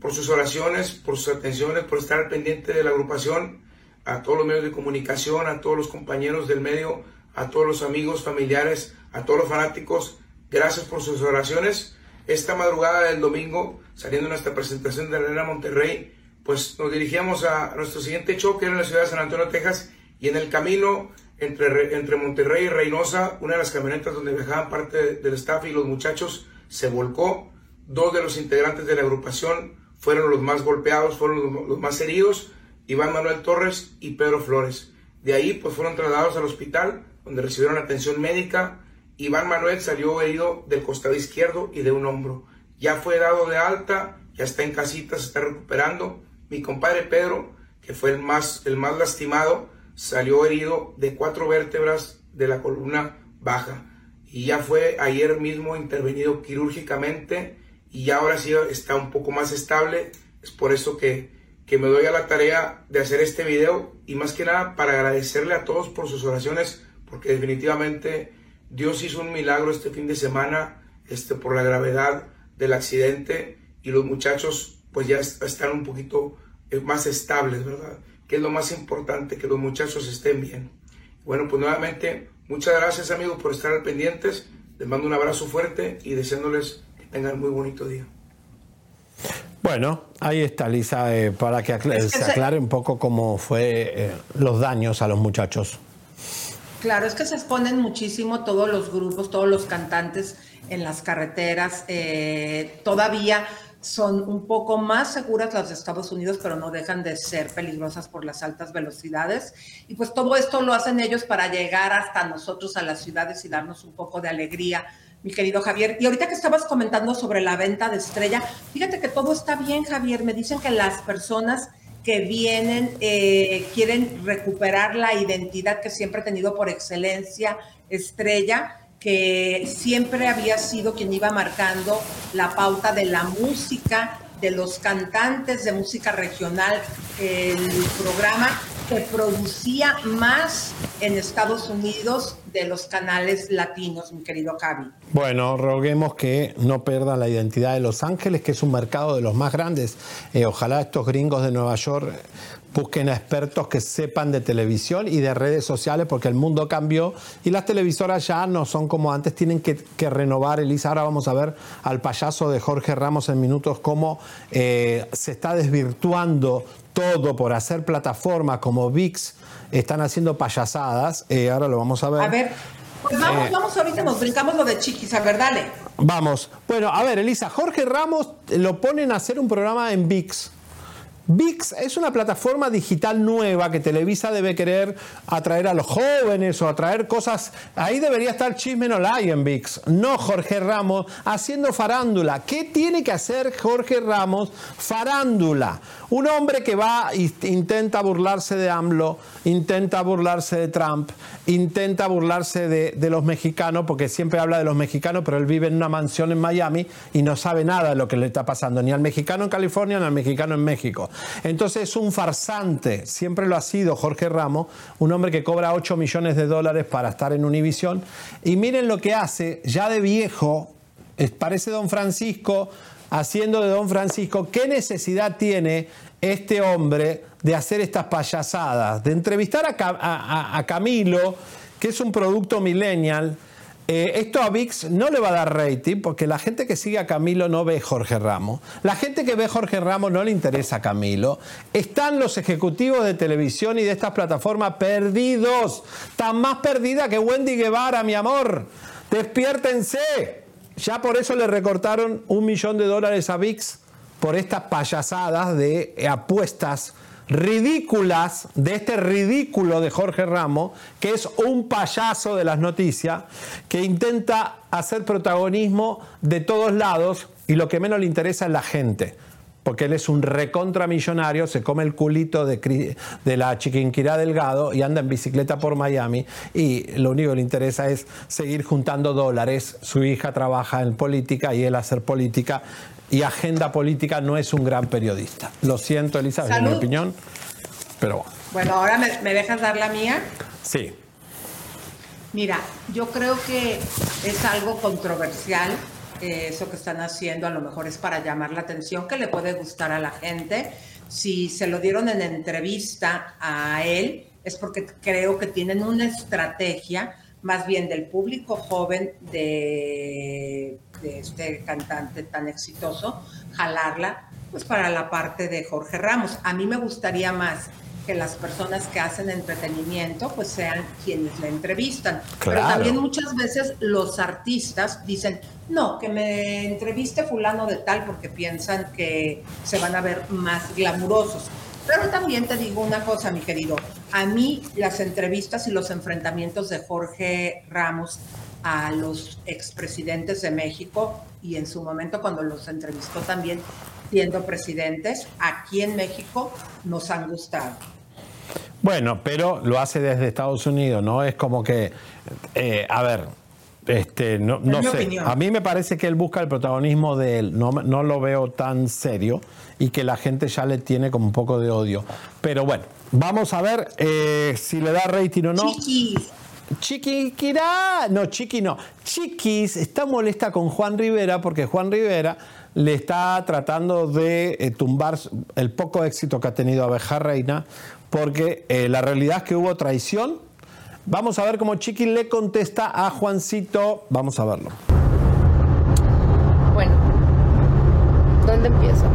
por sus oraciones, por sus atenciones, por estar pendiente de la agrupación, a todos los medios de comunicación, a todos los compañeros del medio, a todos los amigos, familiares, a todos los fanáticos. Gracias por sus oraciones. Esta madrugada del domingo, saliendo de nuestra presentación de Arena Monterrey, pues nos dirigíamos a nuestro siguiente show, que era en la ciudad de San Antonio, Texas, y en el camino entre, entre Monterrey y Reynosa, una de las camionetas donde viajaban parte del staff y los muchachos se volcó Dos de los integrantes de la agrupación fueron los más golpeados, fueron los más heridos, Iván Manuel Torres y Pedro Flores. De ahí pues fueron trasladados al hospital donde recibieron atención médica. Iván Manuel salió herido del costado izquierdo y de un hombro. Ya fue dado de alta, ya está en casita, se está recuperando. Mi compadre Pedro, que fue el más, el más lastimado, salió herido de cuatro vértebras de la columna baja. Y ya fue ayer mismo intervenido quirúrgicamente y ahora sí está un poco más estable. Es por eso que, que me doy a la tarea de hacer este video y más que nada para agradecerle a todos por sus oraciones porque definitivamente Dios hizo un milagro este fin de semana este, por la gravedad del accidente y los muchachos pues ya están un poquito eh, más estables, ¿verdad? Que es lo más importante, que los muchachos estén bien. Bueno, pues nuevamente, muchas gracias amigos por estar al pendientes. Les mando un abrazo fuerte y deseándoles tengan muy bonito día. Bueno, ahí está Lisa, eh, para que, se aclare un poco cómo fue eh, los daños a los muchachos. Claro, es que se exponen muchísimo todos los grupos, todos los cantantes en las carreteras. Eh, todavía son un poco más seguras las de Estados Unidos, pero no dejan de ser peligrosas por las altas velocidades. Y pues todo esto lo hacen ellos para llegar hasta nosotros a las ciudades y darnos un poco de alegría mi querido Javier. Y ahorita que estabas comentando sobre la venta de estrella, fíjate que todo está bien, Javier. Me dicen que las personas que vienen eh, quieren recuperar la identidad que siempre ha tenido por excelencia Estrella, que siempre había sido quien iba marcando la pauta de la música, de los cantantes de música regional, el programa que producía más en Estados Unidos de los canales latinos, mi querido Javi. Bueno, roguemos que no pierdan la identidad de Los Ángeles, que es un mercado de los más grandes. Eh, ojalá estos gringos de Nueva York busquen a expertos que sepan de televisión y de redes sociales, porque el mundo cambió y las televisoras ya no son como antes, tienen que, renovar. Elisa, ahora vamos a ver al payaso de Jorge Ramos en minutos cómo eh, se está desvirtuando todo por hacer plataformas como VIX, están haciendo payasadas. Eh, ahora lo vamos a ver. A ver, pues vamos, eh, vamos ahorita, nos brincamos lo de Chiquis, a ver, dale. Vamos. Bueno, a ver, Elisa, Jorge Ramos lo ponen a hacer un programa en VIX. VIX es una plataforma digital nueva que Televisa debe querer atraer a los jóvenes o atraer cosas. Ahí debería estar Chisme No Lie en VIX, no Jorge Ramos haciendo farándula. ¿Qué tiene que hacer Jorge Ramos? Farándula. Un hombre que va e intenta burlarse de AMLO, intenta burlarse de Trump, intenta burlarse de, los mexicanos, porque siempre habla de los mexicanos, pero él vive en una mansión en Miami y no sabe nada de lo que le está pasando, ni al mexicano en California, ni al mexicano en México. Entonces es un farsante, siempre lo ha sido Jorge Ramos, un hombre que cobra 8 millones de dólares para estar en Univisión. Y miren lo que hace, ya de viejo, parece don Francisco, haciendo de don Francisco, ¿qué necesidad tiene este hombre de hacer estas payasadas? De entrevistar a, Camilo, que es un producto millennial, eh, esto a VIX no le va a dar rating porque la gente que sigue a Camilo no ve Jorge Ramos. La gente que ve Jorge Ramos no le interesa a Camilo. Están los ejecutivos de televisión y de estas plataformas perdidos. Tan más perdida que Wendy Guevara, mi amor. Despiértense. Ya por eso le recortaron un millón de dólares a VIX por estas payasadas de apuestas ridículas de este ridículo de Jorge Ramos, que es un payaso de las noticias, que intenta hacer protagonismo de todos lados y lo que menos le interesa es la gente. Porque él es un recontramillonario, se come el culito de, de la chiquinquirá Delgado y anda en bicicleta por Miami y lo único que le interesa es seguir juntando dólares. Su hija trabaja en política y él hacer política y agenda política no es un gran periodista. Lo siento, Elizabeth, en mi opinión, pero bueno. Bueno, ahora me, me dejas dar la mía. Sí. Mira, yo creo que es algo controversial eso que están haciendo, a lo mejor es para llamar la atención, que le puede gustar a la gente. Si se lo dieron en entrevista a él, es porque creo que tienen una estrategia más bien del público joven de, este cantante tan exitoso, jalarla pues para la parte de Jorge Ramos. A mí me gustaría más que las personas que hacen entretenimiento pues sean quienes le entrevistan. Pero también muchas veces los artistas dicen, no, que me entreviste fulano de tal porque piensan que se van a ver más glamurosos. Pero también te digo una cosa, mi querido. A mí las entrevistas y los enfrentamientos de Jorge Ramos a los expresidentes de México y en su momento cuando los entrevistó también siendo presidentes, aquí en México nos han gustado. Bueno, pero lo hace desde Estados Unidos, ¿no? Es como que, eh, a ver, este, no, no sé. A mí me parece que él busca el protagonismo de él. No, no lo veo tan serio y que la gente ya le tiene como un poco de odio. Pero bueno, vamos a ver eh, si le da rating o no. Chiquis. Chiquirá. No, Chiqui no. Chiquis está molesta con Juan Rivera porque Juan Rivera le está tratando de eh, tumbar el poco éxito que ha tenido Abeja Reina porque eh, la realidad es que hubo traición Vamos a ver cómo Chiqui le contesta a Juancito. Vamos a verlo. Bueno, ¿dónde empiezo?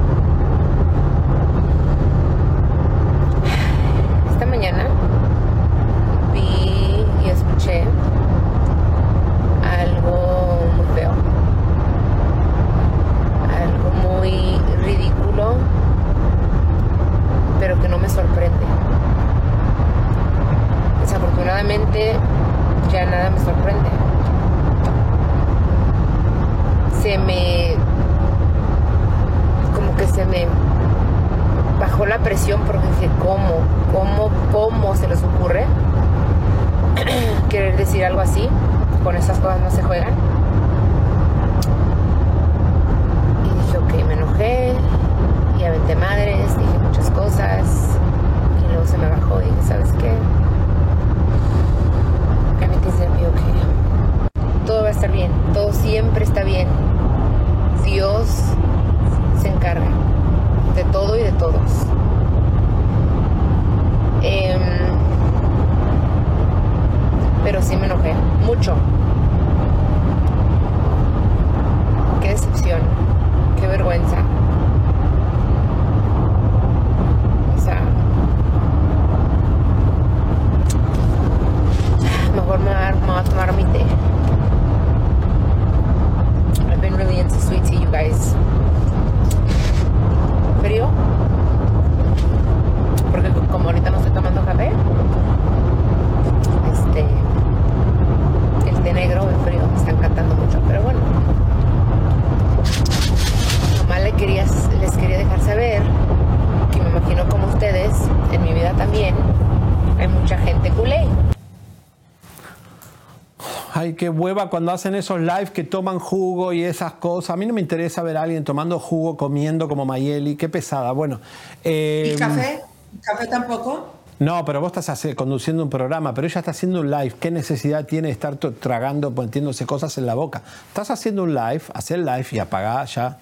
Cuando hacen esos live que toman jugo y esas cosas. A mí no me interesa ver a alguien tomando jugo, comiendo como Mayeli. Qué pesada. Bueno. ¿Y em, café? ¿Café tampoco? No, pero vos estás conduciendo un programa, pero ella está haciendo un live. ¿Qué necesidad tiene de estar tragando, metiéndose cosas en la boca? Estás haciendo un live, hacer live y apagá ya.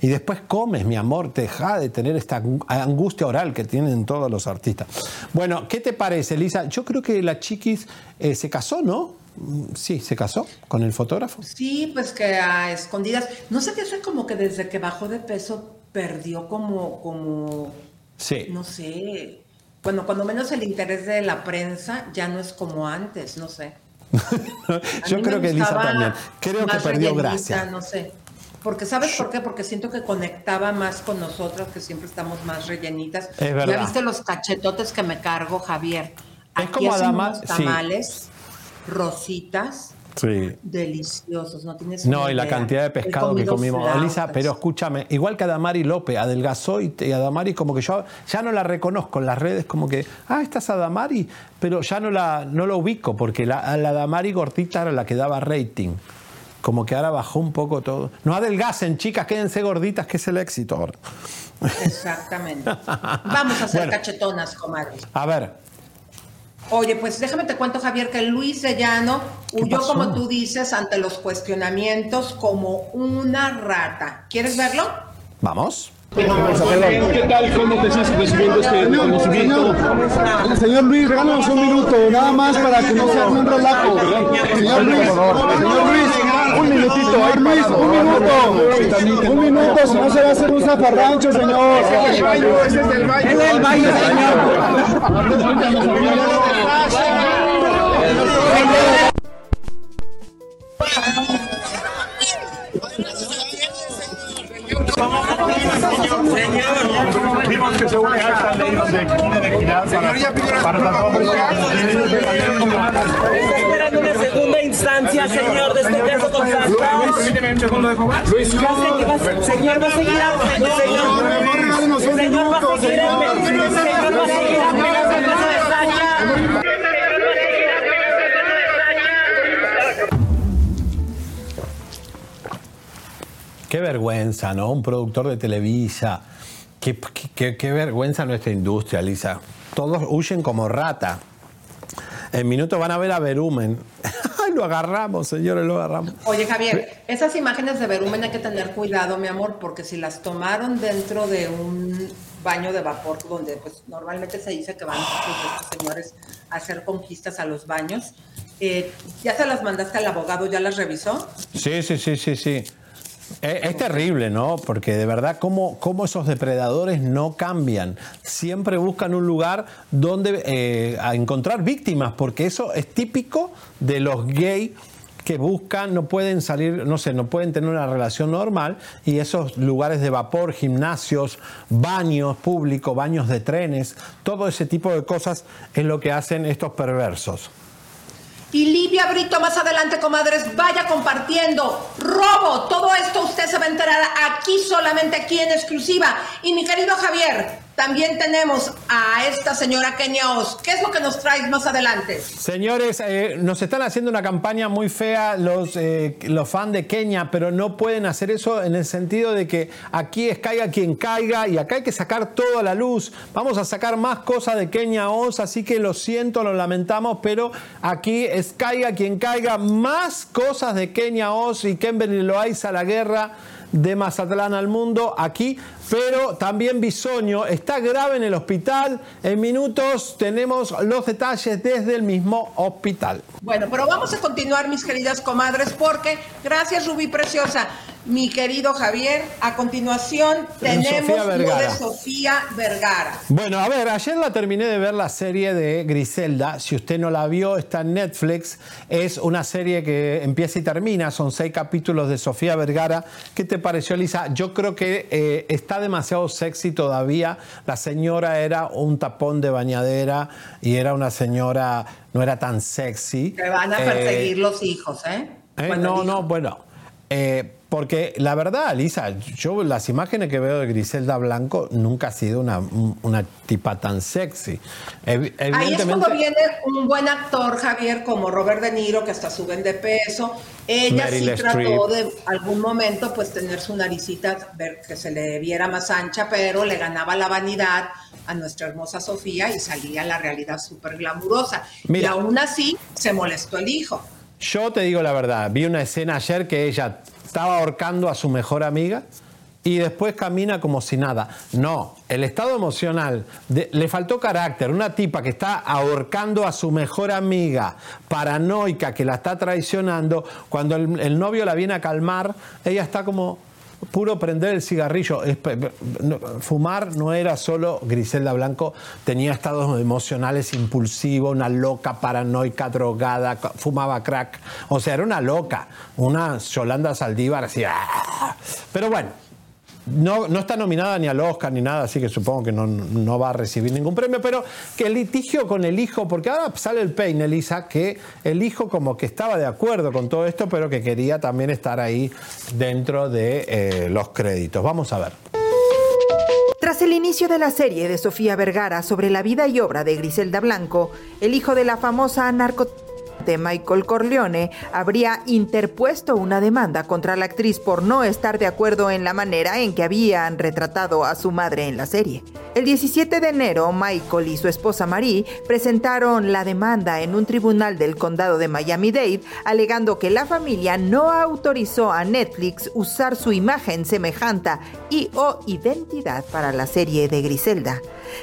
Y después comes, mi amor, deja de tener esta angustia oral que tienen todos los artistas. Bueno, ¿qué te parece, Lisa? Yo creo que la chiquis eh, se casó, ¿no? Sí, se casó con el fotógrafo. Sí, pues que a escondidas. No sé qué fue como que desde que bajó de peso perdió como, como, sí. no sé. Bueno, cuando menos el interés de la prensa ya no es como antes, no sé. (laughs) Yo creo que Elisa también. Creo que perdió gracia. No sé. Porque ¿sabes por qué? Porque siento que conectaba más con nosotras, que siempre estamos más rellenitas. Es verdad. Ya viste los cachetotes que me cargo, Javier. Es como Adama- sí. Rositas, Sí. deliciosos, no tienes No, y la idea. cantidad de pescado que comimos. flautas. Elisa, pero escúchame, igual que Adamari López, adelgazó y, y Adamari como que yo ya no la reconozco en las redes, como que, ah, esta es Adamari, pero ya no la, no la ubico, porque la, la Adamari gordita era la que daba rating. Como que ahora bajó un poco todo. No adelgacen, chicas, quédense gorditas, que es el éxito ahora. Exactamente. Vamos a hacer (laughs) Bueno. cachetonas, comadres. A ver, Oye, pues déjame te cuento, Javier, que Luis de Llano huyó, pasó? como tú dices, ante los cuestionamientos como una rata. ¿Quieres verlo? vamos. ¿Qué tal? ¿Cómo te estás recibiendo este reconocimiento? Señor Luis, regálanos un minuto, nada más para que no se arme un relajo. Señor Luis, señor Luis, un minutito, ahí Luis, un minuto. Un minuto, si no se va a hacer un zafarrancho, señor. Ese es el baño, ese es el baño. Es el baño, Vimos que se equidad para, para Esperando una segunda instancia, señor, de este caso con de Señor, va a seguir Señor, señor, va a seguir Señor, va a seguir Qué vergüenza, ¿no? Un productor de Televisa. Qué, qué- qué- qué vergüenza nuestra industria, Lisa. Todos huyen como rata. En minutos van a ver a Verumen. (laughs) Ay, lo agarramos, señores, lo agarramos. Oye, Javier, esas imágenes de Verumen hay que tener cuidado, mi amor, porque si las tomaron dentro de un baño de vapor, donde pues normalmente se dice que van estos señores a hacer conquistas a los baños, eh, ¿ya se las mandaste al abogado? ¿Ya las revisó? Sí, sí, sí, sí, sí. Es, terrible, ¿no? Porque de verdad, ¿cómo, cómo esos depredadores no cambian? Siempre buscan un lugar donde eh, a encontrar víctimas, porque eso es típico de los gays que buscan, no pueden salir, no sé, no pueden tener una relación normal y esos lugares de vapor, gimnasios, baños públicos, baños de trenes, todo ese tipo de cosas es lo que hacen estos perversos. Y Livia Brito, más adelante, comadres, vaya compartiendo. Robo, todo esto usted se va a enterar aquí, solamente aquí en exclusiva. Y mi querido Javier, también tenemos a esta señora Kenia Oz. ¿Qué es lo que nos traes más adelante? Señores, eh, nos están haciendo una campaña muy fea los, eh, los fans de Kenia, pero no pueden hacer eso en el sentido de que aquí es caiga quien caiga y acá hay que sacar todo a la luz. Vamos a sacar más cosas de Kenia Oz, así que lo siento, lo lamentamos, pero aquí es caiga quien caiga. Más cosas de Kenia Oz y Kimberly Loaiza, la guerra de Mazatlán al mundo aquí, pero también Bisoño está grave en el hospital. En minutos tenemos los detalles desde el mismo hospital. Bueno, pero vamos a continuar, mis queridas comadres, porque gracias, Rubí Preciosa. Mi querido Javier, a continuación tenemos Sofía lo Vergara. de Sofía Vergara. Bueno, a ver, ayer la terminé de ver la serie de Griselda. Si usted no la vio, está en Netflix. Es una serie que empieza y termina. Son seis capítulos de Sofía Vergara. ¿Qué te pareció, Lisa? Yo creo que eh, está demasiado sexy todavía. La señora era un tapón de bañadera y era una señora, no era tan sexy. Te van a Eh, perseguir los hijos, ¿eh? eh, no, no, bueno. Eh, porque la verdad, Lisa, yo las imágenes que veo de Griselda Blanco nunca ha sido una, una tipa tan sexy. Ahí es cuando viene un buen actor, Javier, como Robert De Niro, que hasta suben de peso. Ella Meryl sí trató de algún momento pues tener su naricita, ver que se le viera más ancha, pero le ganaba la vanidad a nuestra hermosa Sofía y salía la realidad súper glamurosa. Y Mira. aún así se molestó el hijo. Yo te digo la verdad, vi una escena ayer que ella estaba ahorcando a su mejor amiga y después camina como si nada. No, el estado emocional, le faltó carácter. Una tipa que está ahorcando a su mejor amiga, paranoica, que la está traicionando, cuando el novio la viene a calmar, ella está como, puro prender el cigarrillo. Fumar no era solo Griselda Blanco, tenía estados emocionales impulsivos, una loca paranoica, drogada, fumaba crack. O sea, era una loca, una Yolanda Saldívar así. ¡ah! Pero bueno, no, no, está nominada ni al Oscar ni nada, así que supongo que no, va a recibir ningún premio, pero que el litigio con el hijo, porque ahora sale el peine, Elisa, que el hijo como que estaba de acuerdo con todo esto, pero que quería también estar ahí dentro de eh, los créditos. Vamos a ver. Tras el inicio de la serie de Sofía Vergara sobre la vida y obra de Griselda Blanco, el hijo de la famosa narcotraficante Michael Corleone habría interpuesto una demanda contra la actriz por no estar de acuerdo en la manera en que habían retratado a su madre en la serie. El 17 de enero, Michael y su esposa Marie presentaron la demanda en un tribunal del condado de Miami-Dade, alegando que la familia no autorizó a Netflix usar su imagen semejante y o identidad para la serie de Griselda.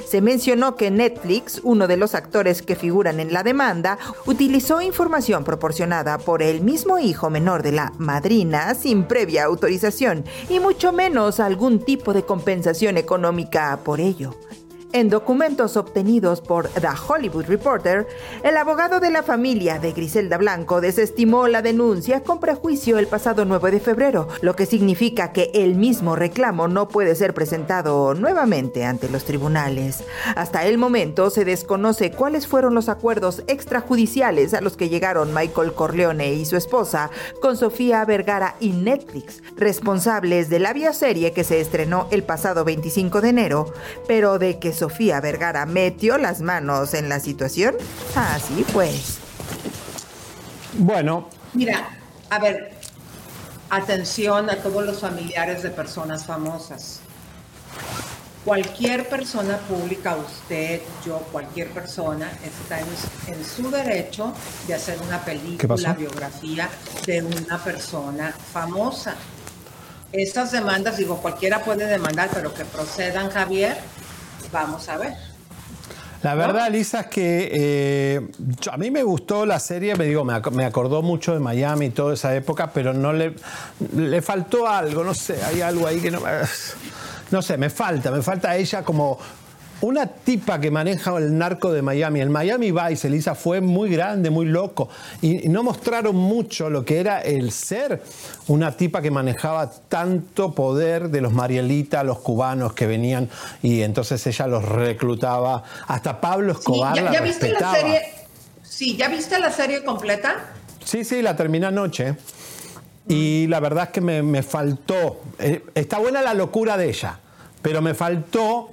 Se mencionó que Netflix, uno de los actores que figuran en la demanda, utilizó información proporcionada por el mismo hijo menor de la madrina sin previa autorización y mucho menos algún tipo de compensación económica por ello. En documentos obtenidos por The Hollywood Reporter, el abogado de la familia de Griselda Blanco desestimó la denuncia con prejuicio el pasado 9 de febrero, lo que significa que el mismo reclamo no puede ser presentado nuevamente ante los tribunales. Hasta el momento se desconoce cuáles fueron los acuerdos extrajudiciales a los que llegaron Michael Corleone y su esposa con Sofía Vergara y Netflix, responsables de la bioserie que se estrenó el pasado 25 de enero, pero de que Sofía Vergara metió las manos en la situación? Así pues. Bueno. Mira, a ver, atención a todos los familiares de personas famosas. Cualquier persona pública, usted, yo, cualquier persona, está en, su derecho de hacer una película, biografía de una persona famosa. Estas demandas, digo, cualquiera puede demandar, pero que procedan, Javier, Vamos a ver. La verdad, Lisa, es que eh, a mí me gustó la serie, me digo, me, acordó mucho de Miami y toda esa época, pero no le, le faltó algo, no sé, hay algo ahí que no... No sé, me falta, me falta ella como una tipa que maneja el narco de Miami, el Miami Vice, Elisa, fue muy grande, muy loco. Y, no mostraron mucho lo que era el ser una tipa que manejaba tanto poder de los marielitas, los cubanos que venían y entonces ella los reclutaba. Hasta Pablo Escobar sí, ¿ya, la viste la serie? Sí, ¿ya viste la serie completa? Sí, sí, la terminé anoche. Y la verdad es que me, faltó. Eh, está buena la locura de ella, pero me faltó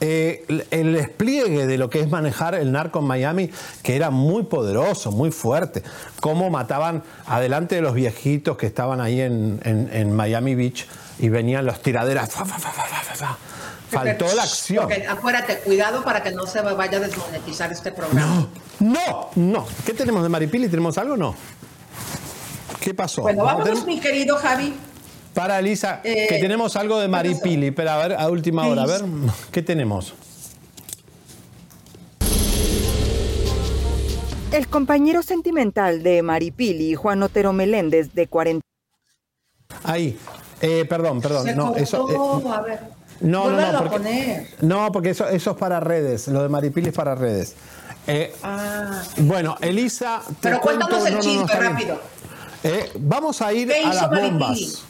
eh, el despliegue de lo que es manejar el narco en Miami, que era muy poderoso, muy fuerte. Cómo mataban adelante de los viejitos que estaban ahí en, Miami Beach y venían los tiraderas. Faltó la acción. acuérdate, cuidado para que no se vaya a desmonetizar este programa. No, no, no. ¿Qué tenemos de Maripili? ¿Tenemos algo o no? ¿Qué pasó? Bueno, vamos, mi querido Javi. Para Elisa, que eh, tenemos algo de Maripili, pero a ver, a última hora, a ver, ¿qué tenemos? El compañero sentimental de Maripili, Juan Otero Meléndez, de 40. Ahí, eh, perdón, perdón. no, eso, eh, a ver. No, no, no, porque, no, porque eso, eso es para redes. Lo de Maripili es para redes. ah. Bueno, Elisa. Te Pero cuéntanos el chisme rápido. vamos a ir a las bombas.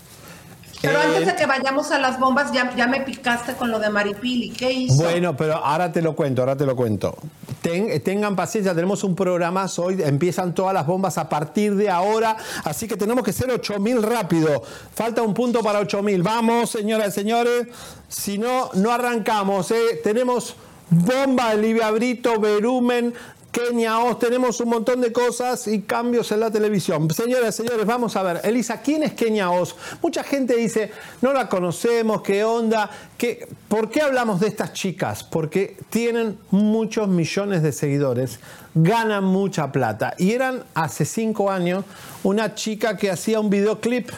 Pero antes de eh, que vayamos a las bombas, ya, ya me picaste con lo de Maripili. ¿Qué hizo? Bueno, pero ahora te lo cuento, ahora te lo cuento. tengan paciencia, tenemos un programa hoy, empiezan todas las bombas a partir de ahora, así que tenemos que ser 8000 rápido. Falta un punto para 8000. Vamos, señoras y señores, si no, no arrancamos. ¿eh? Tenemos bomba de Livia Brito, Verumen, Kenia Oz, tenemos un montón de cosas y cambios en la televisión. Señoras señores, vamos a ver. Elisa, ¿quién es Kenia Oz? Mucha gente dice, no la conocemos, qué onda. ¿Qué? ¿Por qué hablamos de estas chicas? Porque tienen muchos millones de seguidores, ganan mucha plata. Y eran hace cinco años una chica que hacía un videoclip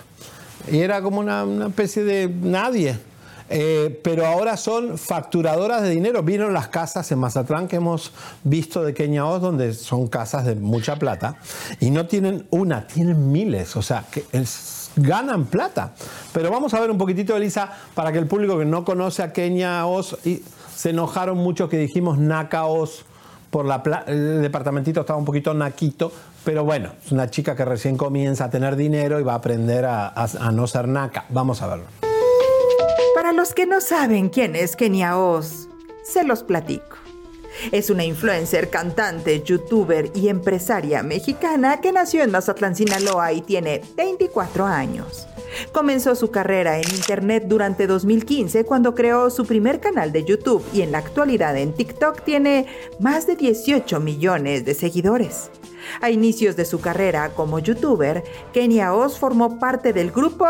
y era como una, una especie de nadie eh, pero ahora son facturadoras de dinero. Vieron las casas en Mazatlán que hemos visto de Oz, donde son casas de mucha plata, y no tienen una, tienen miles. O sea, que ganan plata. Pero vamos a ver un poquitito, Elisa, para que el público que no conoce a Kenia Os, y se enojaron mucho que dijimos Nakaos por la el departamentito estaba un poquito naquito, pero bueno, es una chica que recién comienza a tener dinero y va a aprender a- a no ser naca. Vamos a verlo. Para los que no saben quién es Kenia Oz, se los platico. Es una influencer, cantante, youtuber y empresaria mexicana que nació en Mazatlán, Sinaloa y tiene 24 años. Comenzó su carrera en Internet durante 2015 cuando creó su primer canal de YouTube y en la actualidad en TikTok tiene más de 18 millones de seguidores. A inicios de su carrera como youtuber, Kenia Oz formó parte del grupo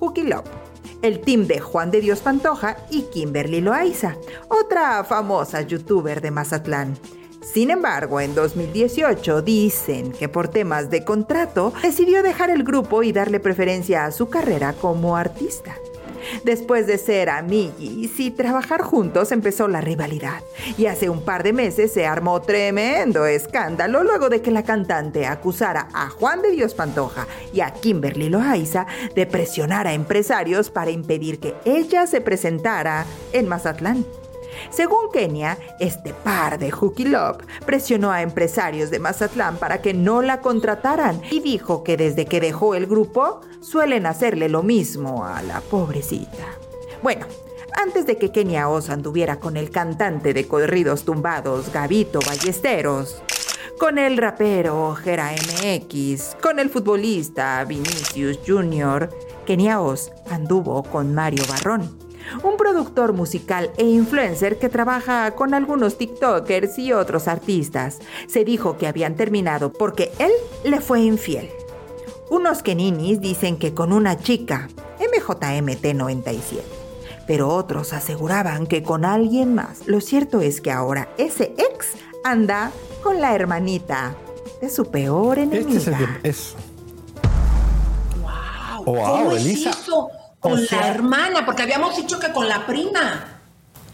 Hooky Love el team de Juan de Dios Pantoja y Kimberly Loaiza, otra famosa youtuber de Mazatlán. Sin embargo, en 2018 dicen que por temas de contrato decidió dejar el grupo y darle preferencia a su carrera como artista. Después de ser amiguis y trabajar juntos empezó la rivalidad. Y hace un par de meses se armó tremendo escándalo luego de que la cantante acusara a Juan de Dios Pantoja y a Kimberly Loaiza de presionar a empresarios para impedir que ella se presentara en Mazatlán. Según Kenia, este par de Hooky Love presionó a empresarios de Mazatlán para que no la contrataran y dijo que desde que dejó el grupo suelen hacerle lo mismo a la pobrecita. Bueno, antes de que Kenia Oz anduviera con el cantante de corridos tumbados Gavito Ballesteros, con el rapero Jera MX, con el futbolista Vinicius Jr., Kenia Oz anduvo con Mario Barrón un productor musical e influencer que trabaja con algunos TikTokers y otros artistas. Se dijo que habían terminado porque él le fue infiel. Unos keninis dicen que con una chica, MJMT97, pero otros aseguraban que con alguien más. Lo cierto es que ahora ese ex anda con la hermanita de su peor enemiga. Este es el que es. ¿Cómo Wow, Elisa. eso? Con O la hermana, porque habíamos dicho que con la prima.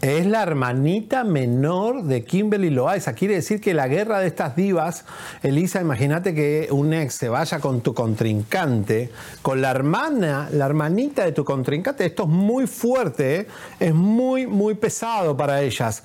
Es la hermanita menor de Kimberly Loaiza. Quiere decir que la guerra de estas divas, Elisa, imagínate que un ex se vaya con tu contrincante, con la hermana, la hermanita de tu contrincante. Esto es muy fuerte, ¿eh? es muy, muy pesado para ellas.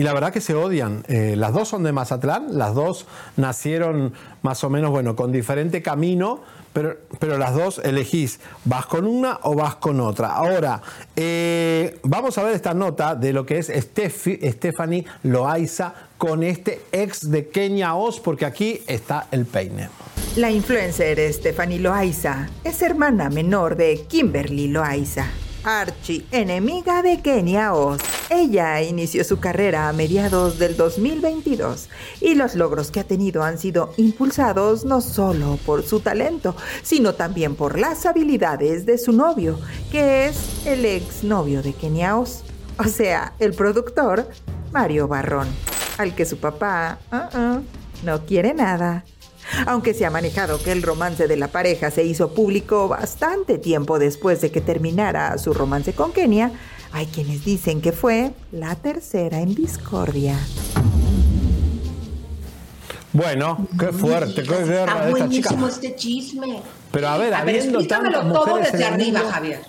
Y la verdad que se odian. Eh, las dos son de Mazatlán, las dos nacieron más o menos, bueno, con diferente camino, pero, pero las dos elegís, vas con una o vas con otra. Ahora, eh, vamos a ver esta nota de lo que es Steffi- Stephanie Loaiza con este ex de Kenia Oz, porque aquí está el peine. La influencer Stephanie Loaiza es hermana menor de Kimberly Loaiza, archi enemiga de Kenia Oz. Ella inició su carrera a mediados del 2022 y los logros que ha tenido han sido impulsados no solo por su talento, sino también por las habilidades de su novio, que es el ex novio de Kenia Oz, o sea, el productor Mario Barrón, al que su papá uh-uh, no quiere nada. Aunque se ha manejado que el romance de la pareja se hizo público bastante tiempo después de que terminara su romance con Kenia, hay quienes dicen que fue la tercera en discordia. Bueno, qué fuerte, qué guerra Está de esta chica. buenísimo este chisme. Pero a ver, A ver, habiendo explícamelo todo desde arriba, mundo- Javier.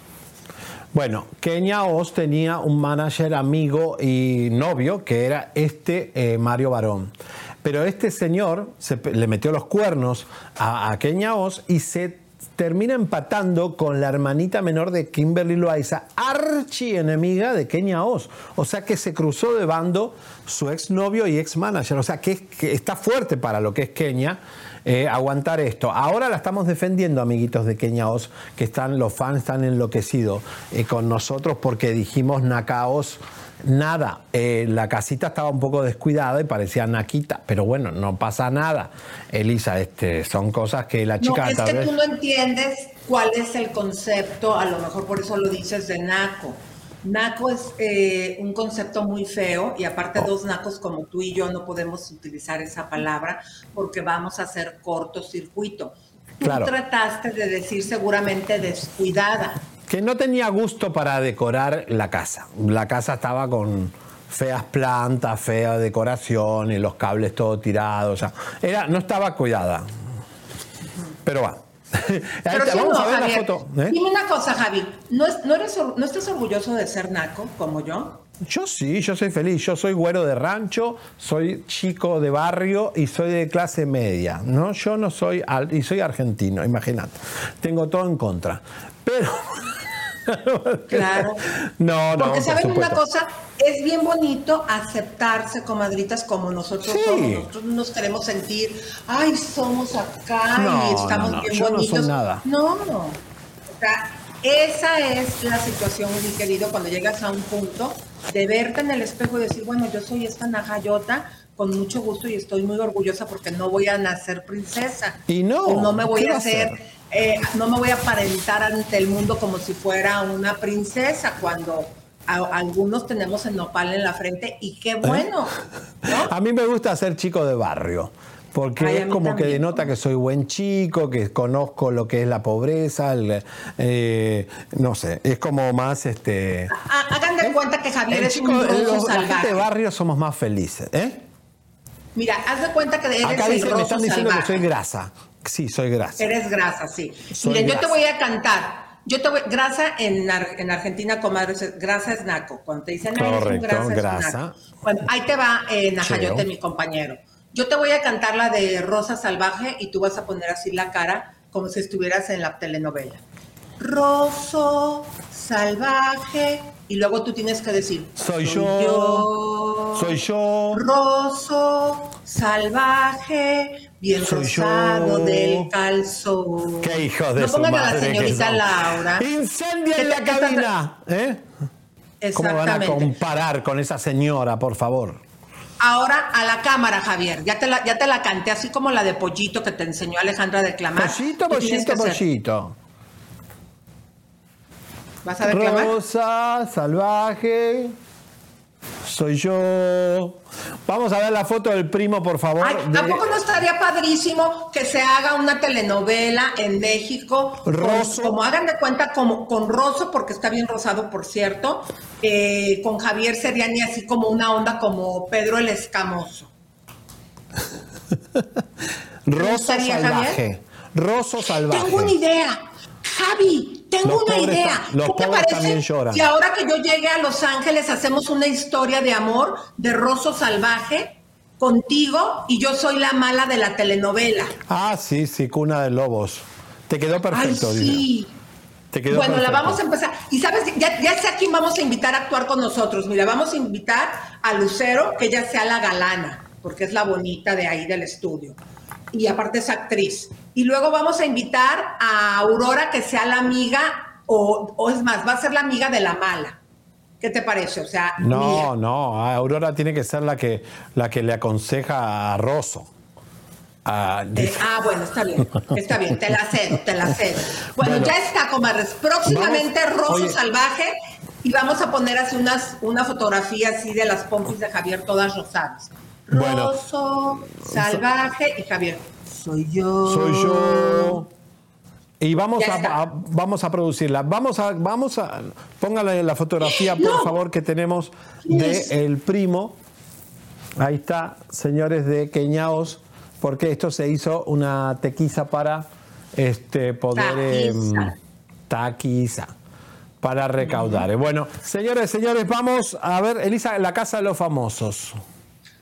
Bueno, Kenia Oz tenía un manager amigo y novio que era este eh, Mario Barón. Pero este señor se le metió los cuernos a, a Kenia Oz y se termina empatando con la hermanita menor de Kimberly Loaiza, archi enemiga de Kenia Oz. O sea que se cruzó de bando su exnovio y ex manager. O sea que está fuerte para lo que es Kenia eh, aguantar esto. Ahora la estamos defendiendo, amiguitos de Kenia Oz, que están, los fans están enloquecidos eh, con nosotros porque dijimos Nakaos. Nada, eh, la casita estaba un poco descuidada y parecía naquita, pero bueno, no pasa nada. Elisa, este, son cosas que la chica no, es que vez- tú no entiendes cuál es el concepto, a lo mejor por eso lo dices de naco. Naco es eh, un concepto muy feo y aparte dos nacos como tú y yo no podemos utilizar esa palabra porque vamos a hacer cortocircuito. Tú Claro. trataste de decir seguramente descuidada. Que no tenía gusto para decorar la casa. La casa estaba con feas plantas, fea decoración y los cables todo tirados. O sea, era, no estaba cuidada. Pero va. (laughs) Pero sí vamos no, a ver Javier. la foto. ¿eh? Dime una cosa, Javi. ¿No, es- no, eres, or- ¿No estás orgulloso de ser naco como yo? Yo sí, yo soy feliz. Yo soy güero de rancho, soy chico de barrio y soy de clase media. ¿no? Yo no soy, y soy argentino, imagínate. Tengo todo en contra. Pero. (laughs) Claro. (laughs) No, no. Porque por saben una cosa, es bien bonito aceptarse, comadritas, como nosotros Sí. somos. Nosotros nos queremos sentir, ay, somos acá No, y estamos no, no, bien yo no soy bonitos. nada. No, no. O sea, esa es la situación, mi querido, cuando llegas a un punto de verte en el espejo y decir, bueno, yo soy esta najayota con mucho gusto y estoy muy orgullosa porque no voy a nacer princesa. Y no, no me voy ¿qué va a hacer? Eh, no me voy a aparentar ante el mundo como si fuera una princesa cuando a- algunos tenemos el nopal en la frente y qué bueno. (laughs) A mí me gusta ser chico de barrio. Porque Ay, es como que denota que soy buen chico, que conozco lo que es la pobreza, el, eh, no sé, es como más este. Ha- Hagan de cuenta que Javier El es chico, un el- los- la gente salvaje. de barrio somos más felices, ¿eh? Mira, haz de cuenta que eres Acá el dicen, me roso están diciendo que soy grasa. Sí, soy grasa. Eres grasa, sí. Soy Miren, yo te grasa. voy a cantar. Yo te voy, grasa en, en Argentina, comadres, es- grasa es naco. Cuando te dicen, "Ay, eres un Correcto, grasa, es un grasa. naco". Bueno, ahí te va eh, Najayote, mi compañero. Yo te voy a cantar la de Rosa Salvaje y tú vas a poner así la cara como si estuvieras en la telenovela. Roso, salvaje, y luego tú tienes que decir, Soy yo, soy yo. Roso, salvaje, bien Soy rosado yo. del calzón. Qué hijos de no su pongan a la que señorita. Laura. Incendia en la cabina. ¿eh? ¿Cómo van a comparar con esa señora, por favor? Ahora a la cámara, Javier. Ya te la, ya te la canté, así como la de Pollito que te enseñó Alejandra a declamar. Pollito, pollito, pollito. ¿Vas a declamar? Rosa, salvaje. Soy yo. Vamos a ver la foto del primo, por favor. Ay, ¿A poco no estaría padrísimo que se haga una telenovela en México? con- Roso. como hagan de cuenta, como con Rosso, porque está bien rosado, por cierto, eh, con Javier Seriani, así como una onda como Pedro el Escamoso. (laughs) Gustaría, salvaje. Roso salvaje. Tengo una idea. Javi, tengo Los una pobres idea. los ¿Qué te pobres parece también lloran. si ahora que yo llegue a Los Ángeles hacemos una historia de amor de Rosso Salvaje contigo y yo soy la mala de la telenovela? Ah, sí, sí, cuna de lobos. Te quedó perfecto, Ay, sí. Te quedó Bueno, la vamos a empezar. Y sabes, ya, ya sé a quién vamos a invitar a actuar con nosotros. Mira, vamos a invitar a Lucero, que ella sea la galana, porque es la bonita de ahí del estudio. Y aparte es actriz. Y luego vamos a invitar a Aurora, que sea la amiga, o, o es más, va a ser la amiga de la mala. ¿Qué te parece? O sea, mía. No, no, Aurora tiene que ser la que, la que le aconseja a Rosso. Ah, Eh, ah, bueno, está bien, está bien, te la cedo, te la cedo. Bueno, Bueno. ya está, comadres. Próximamente Rosso. Salvaje y vamos a poner así unas, una fotografía así de las pompis de Javier todas rosadas. Bueno. Rosso, Salvaje y Javier. Soy yo. Soy yo. Y vamos a, vamos a producirla. Vamos a, vamos a, póngale la fotografía, por favor, que tenemos de el primo. Ahí está, señores de Queñaos, porque esto se hizo una tequiza para este poder em, Taquiza. taquiza para recaudar. Bueno, señores, señores, vamos a ver, Elisa, la casa de los famosos.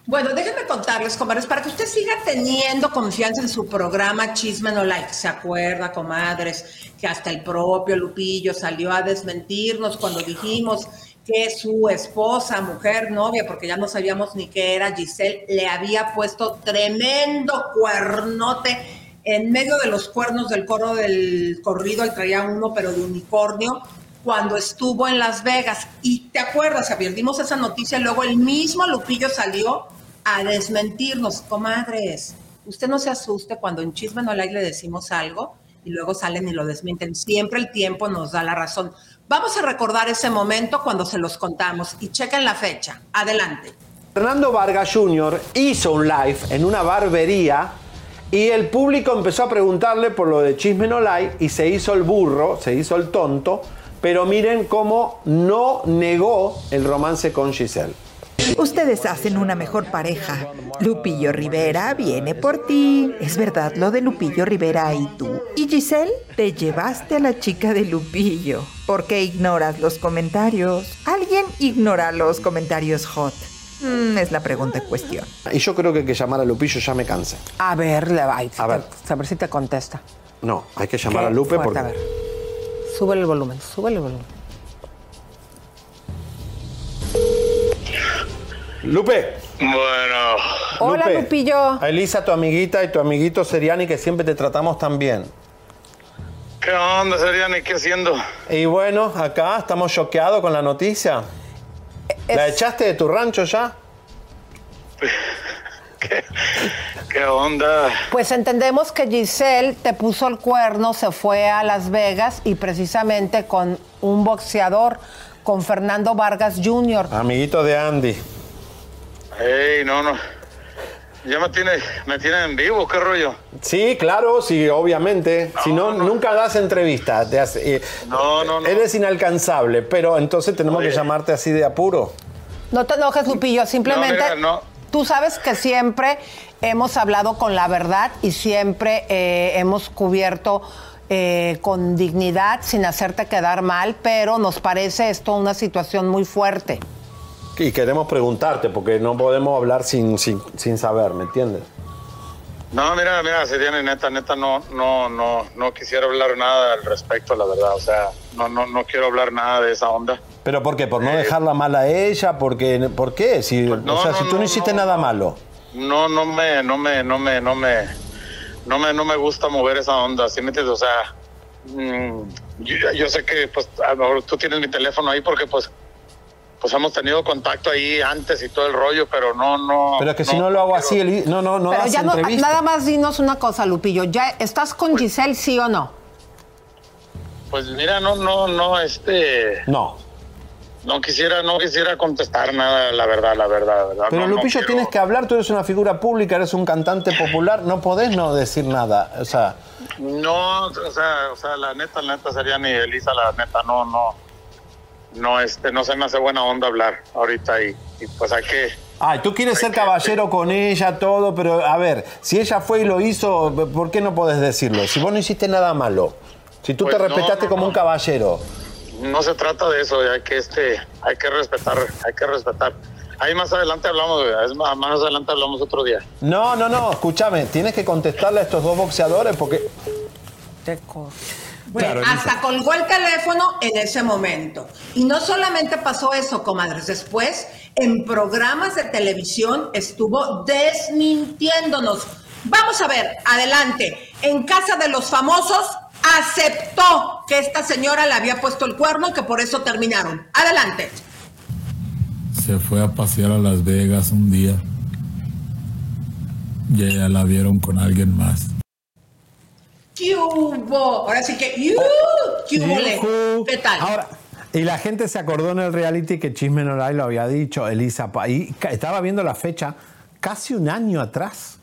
Bueno, déjenme contarles, comadres, para que usted siga teniendo confianza en su programa Chisme No Like. ¿Se acuerda, comadres, que hasta el propio Lupillo salió a desmentirnos cuando dijimos que su esposa, mujer, novia, porque ya no sabíamos ni qué era, Giselle, le había puesto tremendo cuernote en medio de los cuernos del coro del corrido, él traía uno, pero de unicornio, cuando estuvo en Las Vegas. Y te acuerdas, Javier, dimos esa noticia, luego el mismo Lupillo salió a desmentirnos. Comadres, usted no se asuste cuando en Chisme No le decimos algo y luego salen y lo desmienten. Siempre el tiempo nos da la razón. Vamos a recordar ese momento cuando se los contamos y chequen la fecha. Adelante. Fernando Vargas Jr. hizo un live en una barbería y el público empezó a preguntarle por lo de Chisme No Like y se hizo el burro, se hizo el tonto, pero miren cómo no negó el romance con Giselle. Ustedes hacen una mejor pareja. Lupillo Rivera viene por ti. Es verdad lo de Lupillo Rivera y tú. Y Giselle, te llevaste a la chica de Lupillo. ¿Por qué ignoras los comentarios? ¿Alguien ignora los comentarios hot? Mm, es la pregunta en cuestión. Y yo creo que hay que llamar a Lupillo ya me cansa. A ver, le va. A ver. A ver si te contesta. No, hay que llamar Qué a Lupe fuerte, porque... A ver. Súbele el volumen, súbele el volumen. Lupe. Bueno. Hola, Lupe, Lupillo. A Elisa, tu amiguita, y tu amiguito Seriani, que siempre te tratamos tan bien. ¿Qué onda, Seriani? ¿Qué haciendo? Y bueno, acá estamos choqueados con la noticia. ¿La echaste de tu rancho ya? (laughs) ¿Qué onda? Pues entendemos que Giselle te puso el cuerno, se fue a Las Vegas y precisamente con un boxeador, con Fernando Vargas Jr. Amiguito de Andy. Ey, no, no. Ya me tiene, me tiene en vivo, ¿qué rollo? Sí, claro, sí, obviamente. si no, nunca das entrevistas. te hace- eh, No, no, no. Eres inalcanzable, pero entonces tenemos Oye. que llamarte así de apuro. No te enojes, Lupillo, simplemente No, mira, no. tú sabes que siempre hemos hablado con la verdad y siempre eh, hemos cubierto eh, con dignidad, sin hacerte quedar mal, pero nos parece esto una situación muy fuerte. Y queremos preguntarte, porque no podemos hablar sin, sin, sin saber, ¿me entiendes? No, mira, mira, Seriani, neta, neta, no, no, no, no quisiera hablar nada al respecto, la verdad. O sea, no, no, no quiero hablar nada de esa onda. ¿Pero por qué? ¿Por no dejarla mal a ella? Porque, ¿Por qué? Si, Pues no, o sea, no, si tú no, no, hiciste nada malo. No, no me, no me, no me, no me, no me, no me gusta mover esa onda, ¿sí me entiendes? O sea, mm, yo, yo sé que, pues, a lo mejor tú tienes mi teléfono ahí porque, pues, pues hemos tenido contacto ahí antes y todo el rollo, pero no, no. Pero es que si no lo hago así, Eli- no, no, no pero ya no, entrevista. nada más dinos una cosa, Lupillo, ¿ya estás con Giselle, sí o no? Pues mira, no, no, no, este. No. No quisiera, no quisiera contestar nada, la verdad, la verdad, la verdad. Pero no, Lupillo, tienes que hablar, tú eres una figura pública, eres un cantante popular, no podés no decir nada. O sea, No, o sea, o sea, la neta, la neta sería ni Elisa, la neta, no, no, no, este, no se me hace buena onda hablar ahorita y, y pues hay que, ay, tú quieres ser caballero con ella, todo, pero a ver, si ella fue y lo hizo, ¿por qué no podés decirlo? Si vos no hiciste nada malo, si tú Pues te no, respetaste no, como no. un caballero. no se trata de eso, hay que, este, hay que respetar, hay que respetar. Ahí más adelante hablamos, más, más adelante hablamos otro día. No, no, no, escúchame, tienes que contestarle a estos dos boxeadores porque... Bueno, Claro, hasta colgó el teléfono en ese momento. Y no solamente pasó eso, comadres, después en programas de televisión estuvo desmintiéndonos. Vamos a ver, adelante. En casa de los famosos aceptó que esta señora le había puesto el cuerno y que por eso terminaron. Adelante. Se fue a pasear a Las Vegas un día y ella la vieron con alguien más. ¿Qué hubo? Ahora sí que, ¡yu! ¿qué hubo? tal? Ahora, y la gente se acordó en el reality que Chisme No Lai lo había dicho, Elisa. Y estaba viendo la fecha casi un año atrás.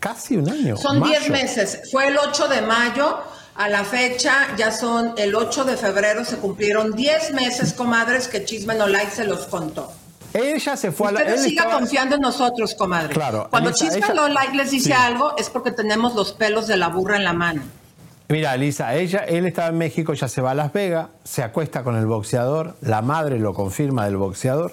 Casi un año. Son mayo. 10 meses. Fue el 8 de mayo. A la fecha ya son el 8 de febrero. Se cumplieron 10 meses, comadres, que Chisme No Like se los contó. Ella se fue a la. Usted él siga estaba- confiando en nosotros, comadre. Claro, Cuando Elisa, Chisme ella- No Like les dice Sí. algo es porque tenemos los pelos de la burra en la mano. Mira, Elisa, ella, él estaba en México, ya se va a Las Vegas, se acuesta con el boxeador, la madre lo confirma del boxeador,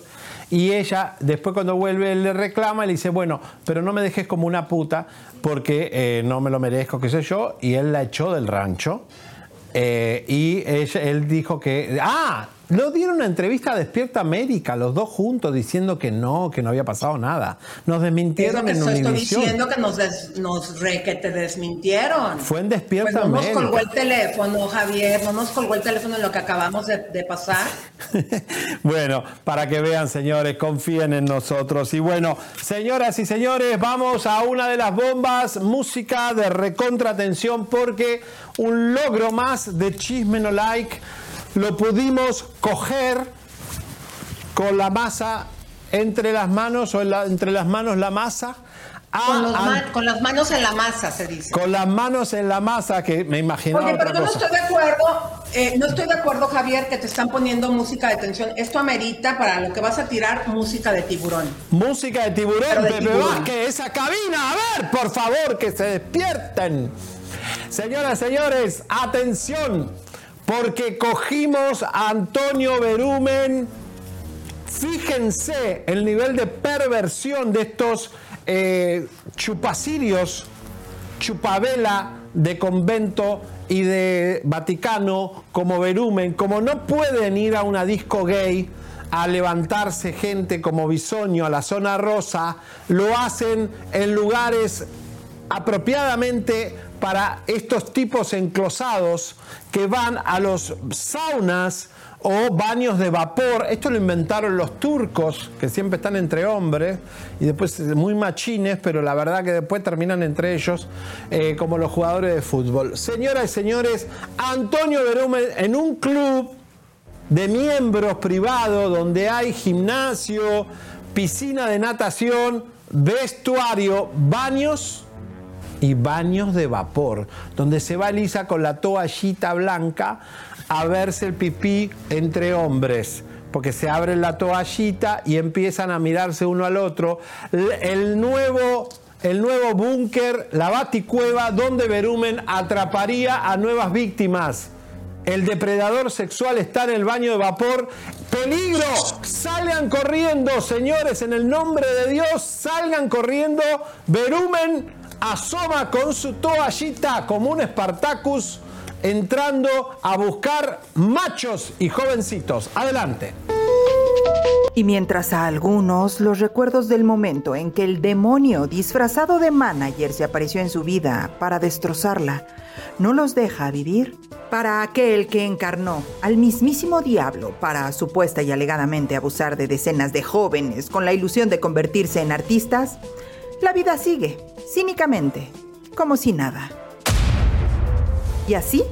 y ella, después cuando vuelve, él le reclama y le dice, bueno, pero no me dejes como una puta porque eh, no me lo merezco, qué sé yo, y él la echó del rancho. eh, y ella- él dijo que. ¡Ah! Lo dieron una entrevista a Despierta América, los dos juntos, diciendo que no, que no había pasado nada. Nos desmintieron que en estoy Univision. diciendo que nos, des- nos re, que te desmintieron. Fue en Pues Despierta no nos América. colgó el teléfono, Javier, no nos colgó el teléfono en lo que acabamos de, de pasar. (laughs) Bueno, para que vean, señores, confíen en nosotros. Y bueno, señoras y señores, vamos a una de las bombas, música de recontratención, porque un logro más de Chisme No Like lo pudimos coger con la masa entre las manos, o en la- entre las manos la masa, con, con, las manos en la masa, se dice. Con las manos en la masa, que me imaginaba Oye, pero otra yo no estoy de acuerdo, eh, no estoy de acuerdo, Javier, que te están poniendo música de tensión. Esto amerita para lo que vas a tirar música de tiburón. Música de tiburón, Pero de Pepe tiburón. Vázquez, esa cabina. A ver, por favor, que se despierten. Señoras, señores, atención, porque cogimos a Antonio Berumen. Fíjense el nivel de perversión de estos eh, chupavela de convento y de Vaticano como Berumen, como no pueden ir a una disco gay a levantarse gente como Bisoño a la zona rosa, lo hacen en lugares apropiadamente para estos tipos enclosados que van a los saunas o baños de vapor. Esto lo inventaron los turcos, que siempre están entre hombres y después muy machines, pero la verdad que después terminan entre ellos eh, como los jugadores de fútbol. Señoras y señores, Antonio Berumen en un club de miembros privados donde hay gimnasio, piscina de natación, vestuario, baños y baños de vapor, donde se va Elisa con la toallita blanca a verse el pipí entre hombres. Porque se abre la toallita y empiezan a mirarse uno al otro. El nuevo, el nuevo búnker, la baticueva, donde Berumen atraparía a nuevas víctimas. El depredador sexual está en el baño de vapor. ¡Peligro! Salgan corriendo, señores, en el nombre de Dios, salgan corriendo. Berumen asoma con su toallita como un Spartacus entrando a buscar machos y jovencitos. Adelante. Y mientras a algunos los recuerdos del momento en que el demonio disfrazado de manager se apareció en su vida para destrozarla, no los deja vivir, para aquel que encarnó al mismísimo diablo para supuesta y alegadamente abusar de decenas de jóvenes con la ilusión de convertirse en artistas, la vida sigue, cínicamente, como si nada. Y así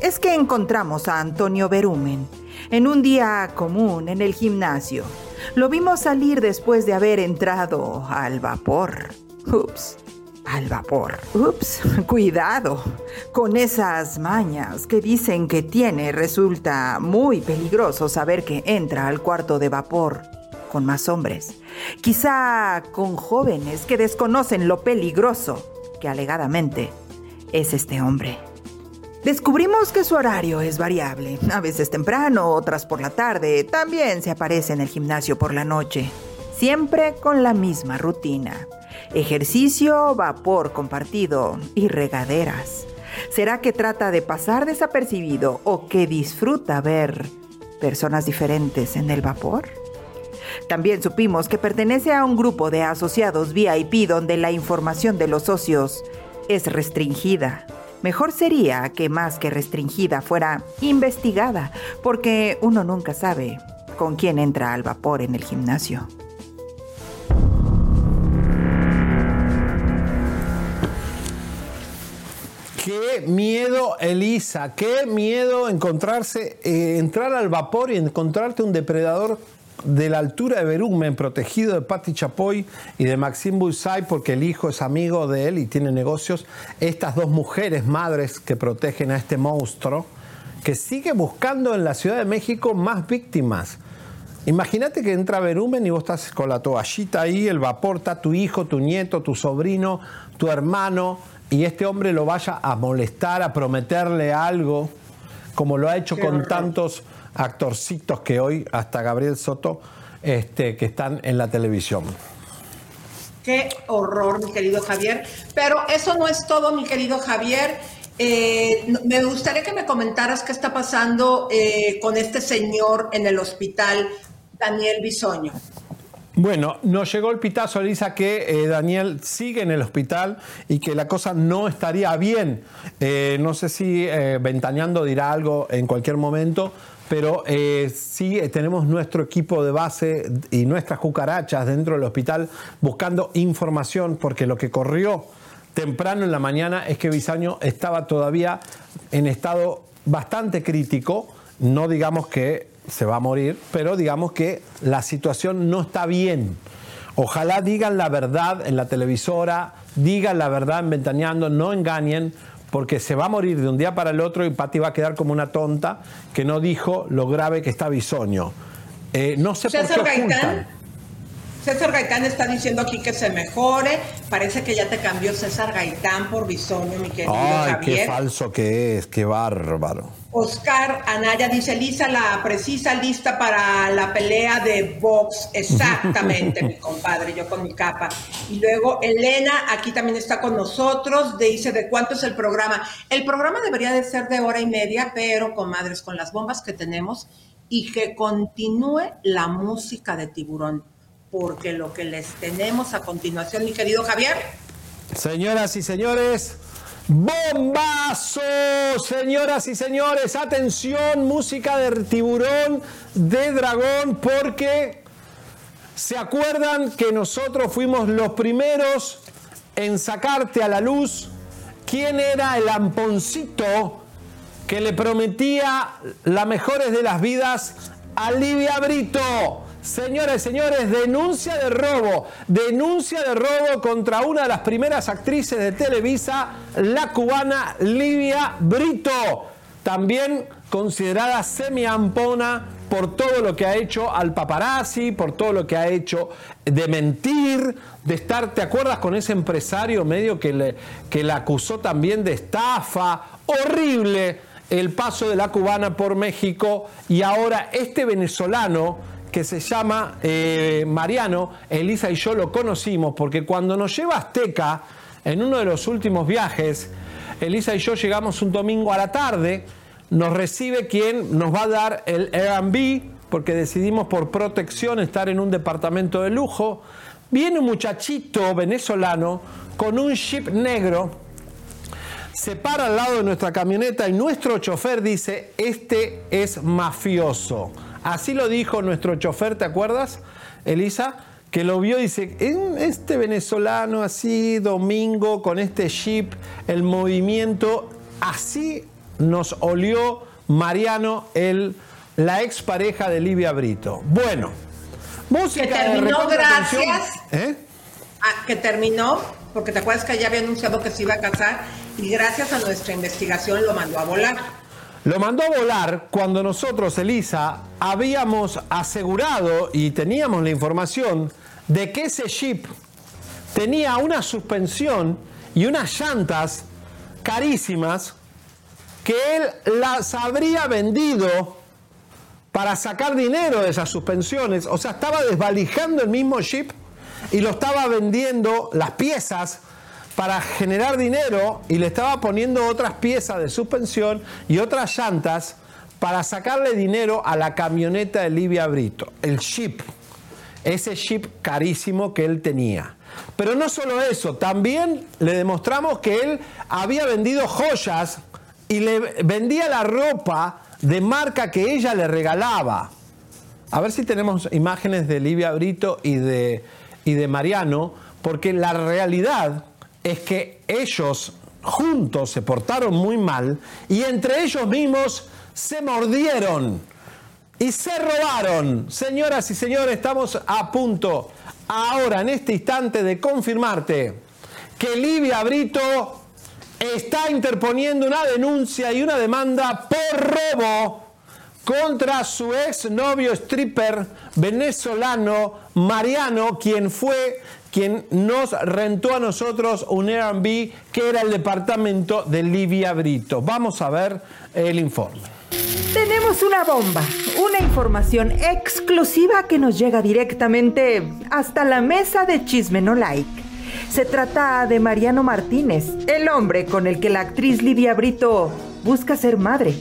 es que encontramos a Antonio Berumen en un día común en el gimnasio. Lo vimos salir después de haber entrado al vapor. Ups, al vapor. Ups, (laughs) cuidado. Con esas mañas que dicen que tiene, resulta muy peligroso saber que entra al cuarto de vapor con más hombres. Quizá con jóvenes que desconocen lo peligroso que alegadamente es este hombre. Descubrimos que su horario es variable, a veces temprano, otras por la tarde, también se aparece en el gimnasio por la noche, siempre con la misma rutina. Ejercicio, vapor compartido y regaderas. ¿Será que trata de pasar desapercibido o que disfruta ver personas diferentes en el vapor? También supimos que pertenece a un grupo de asociados VIP donde la información de los socios es restringida. Mejor sería que más que restringida fuera investigada, porque uno nunca sabe con quién entra al vapor en el gimnasio. Qué miedo, Elisa, qué miedo encontrarse, eh, entrar al vapor y encontrarte un depredador de la altura de Berumen, protegido de Patti Chapoy y de Maxime Buissay, porque el hijo es amigo de él y tiene negocios. Estas dos mujeres madres que protegen a este monstruo, que sigue buscando en la Ciudad de México más víctimas. Imagínate que entra Berumen y vos estás con la toallita ahí, el vapor, está tu hijo, tu nieto, tu sobrino, tu hermano, y este hombre lo vaya a molestar, a prometerle algo, como lo ha hecho Qué con horror. tantos actorcitos que hoy, hasta Gabriel Soto, este, que están en la televisión. Qué horror, mi querido Javier. Pero eso no es todo, mi querido Javier. Eh, me gustaría que me comentaras qué está pasando eh, con este señor en el hospital, Daniel Bisoño. Bueno, nos llegó el pitazo, Elisa, que eh, Daniel sigue en el hospital y que la cosa no estaría bien. No sé si Ventaneando dirá algo en cualquier momento, pero eh, sí eh, tenemos nuestro equipo de base y nuestras cucarachas dentro del hospital buscando información, porque lo que corrió temprano en la mañana es que Bisaño estaba todavía en estado bastante crítico, no digamos que se va a morir, pero digamos que la situación no está bien. Ojalá digan la verdad en la televisora, digan la verdad en Ventaneando, no engañen, porque se va a morir de un día para el otro y Patti va a quedar como una tonta que no dijo lo grave que está Bisoño. Eh, no sé por qué ocultan. César Gaitán está diciendo aquí que se mejore. Parece que ya te cambió César Gaitán por Bisoño, mi querido Ay, Javier. qué falso que es, qué bárbaro. Oscar Anaya dice, Lisa, la precisa lista para la pelea de box. (laughs) Exactamente, mi compadre, yo con mi capa. Y luego Elena, aquí también está con nosotros, dice, ¿de cuánto es el programa? El programa debería de ser de hora y media, pero, comadres, con las bombas que tenemos y que continúe la música de tiburón, porque lo que les tenemos a continuación, mi querido Javier. Señoras y señores, bombazo, señoras y señores, atención, música de tiburón, de dragón, porque se acuerdan que nosotros fuimos los primeros en sacarte a la luz quién era el amponcito que le prometía las mejores de las vidas a Livia Brito. Señoras y señores, denuncia de robo, denuncia de robo contra una de las primeras actrices de Televisa, la cubana Livia Brito, también considerada semi-ampona por todo lo que ha hecho al paparazzi, por todo lo que ha hecho de mentir, de estar, ¿te acuerdas con ese empresario medio que, le, que la acusó también de estafa? Horrible el paso de la cubana por México y ahora este venezolano que se llama eh, Mariano, Elisa y yo lo conocimos porque cuando nos lleva Azteca, en uno de los últimos viajes, Elisa y yo llegamos un domingo a la tarde, nos recibe quien nos va a dar el Airbnb, porque decidimos por protección estar en un departamento de lujo. Viene un muchachito venezolano con un jeep negro, se para al lado de nuestra camioneta y nuestro chofer dice, este es mafioso. Así lo dijo nuestro chofer, ¿te acuerdas, Elisa? Que lo vio y dice, "En este venezolano así, domingo, con este jeep, el movimiento, así nos olió Mariano, el, la expareja de Livia Brito. Bueno, música Que terminó gracias. ¿Eh? Ah, que terminó, porque te acuerdas que ya había anunciado que se iba a casar y gracias a nuestra investigación lo mandó a volar. Lo mandó a volar cuando nosotros, Elisa, habíamos asegurado y teníamos la información de que ese jeep tenía una suspensión y unas llantas carísimas que él las habría vendido para sacar dinero de esas suspensiones. O sea, estaba desvalijando el mismo jeep y lo estaba vendiendo las piezas para generar dinero y le estaba poniendo otras piezas de suspensión y otras llantas para sacarle dinero a la camioneta de Livia Brito, el Jeep, ese Jeep carísimo que él tenía. Pero no solo eso, también le demostramos que él había vendido joyas y le vendía la ropa de marca que ella le regalaba. A ver si tenemos imágenes de Livia Brito y de, y de Mariano, porque la realidad es que ellos juntos se portaron muy mal y entre ellos mismos se mordieron y se robaron. Señoras y señores, estamos a punto ahora, en este instante, de confirmarte que Livia Brito está interponiendo una denuncia y una demanda por robo contra su ex novio stripper venezolano Mariano, quien fue quien nos rentó a nosotros un Airbnb que era el departamento de Livia Brito. Vamos a ver el informe. Tenemos una bomba, una información exclusiva que nos llega directamente hasta la mesa de Chisme No Like. Se trata de Mariano Martínez, el hombre con el que la actriz Livia Brito busca ser madre.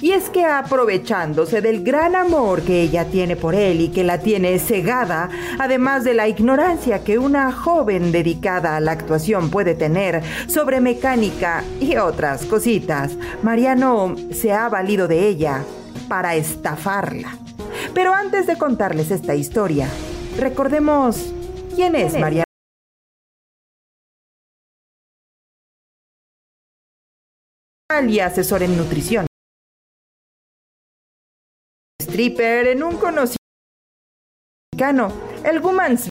Y es que aprovechándose del gran amor que ella tiene por él y que la tiene cegada, además de la ignorancia que una joven dedicada a la actuación puede tener sobre mecánica y otras cositas, Mariano se ha valido de ella para estafarla. Pero antes de contarles esta historia, recordemos quién es Mariano. y asesor en nutrición. En un conocido mexicano, el Woman's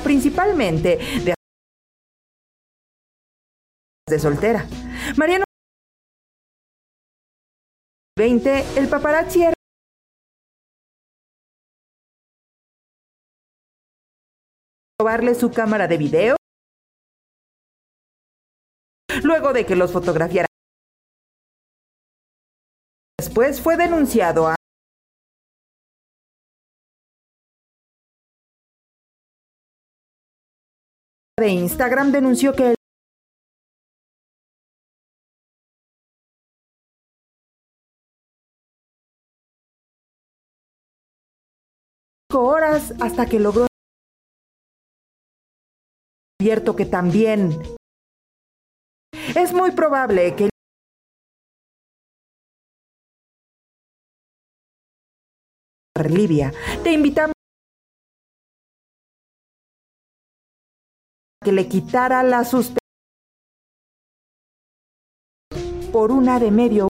principalmente de de soltera. Mariano 20, el paparazzi era robarle su cámara de video luego de que los fotografiara. Después fue denunciado a de Instagram denunció que horas hasta que logró abierto que también es muy probable que Libia. Te invitamos que le quitara la suspensión por una de medio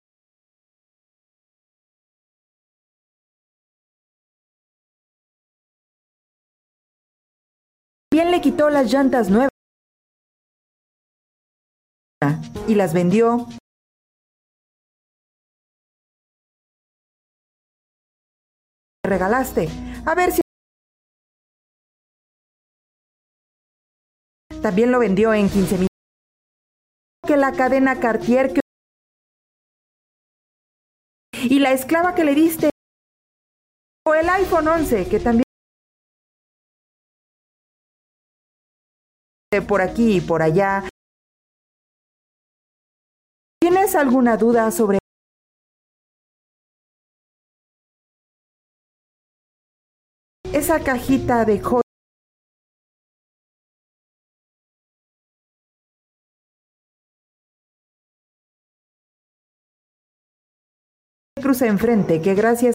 Bien le quitó las llantas nuevas y las vendió regalaste. A ver si también lo vendió en 15 mil. Que la cadena Cartier que... y la esclava que le diste o el iPhone 11 que también por aquí y por allá. ¿Tienes alguna duda sobre esa cajita de joyas? Cruza enfrente que gracias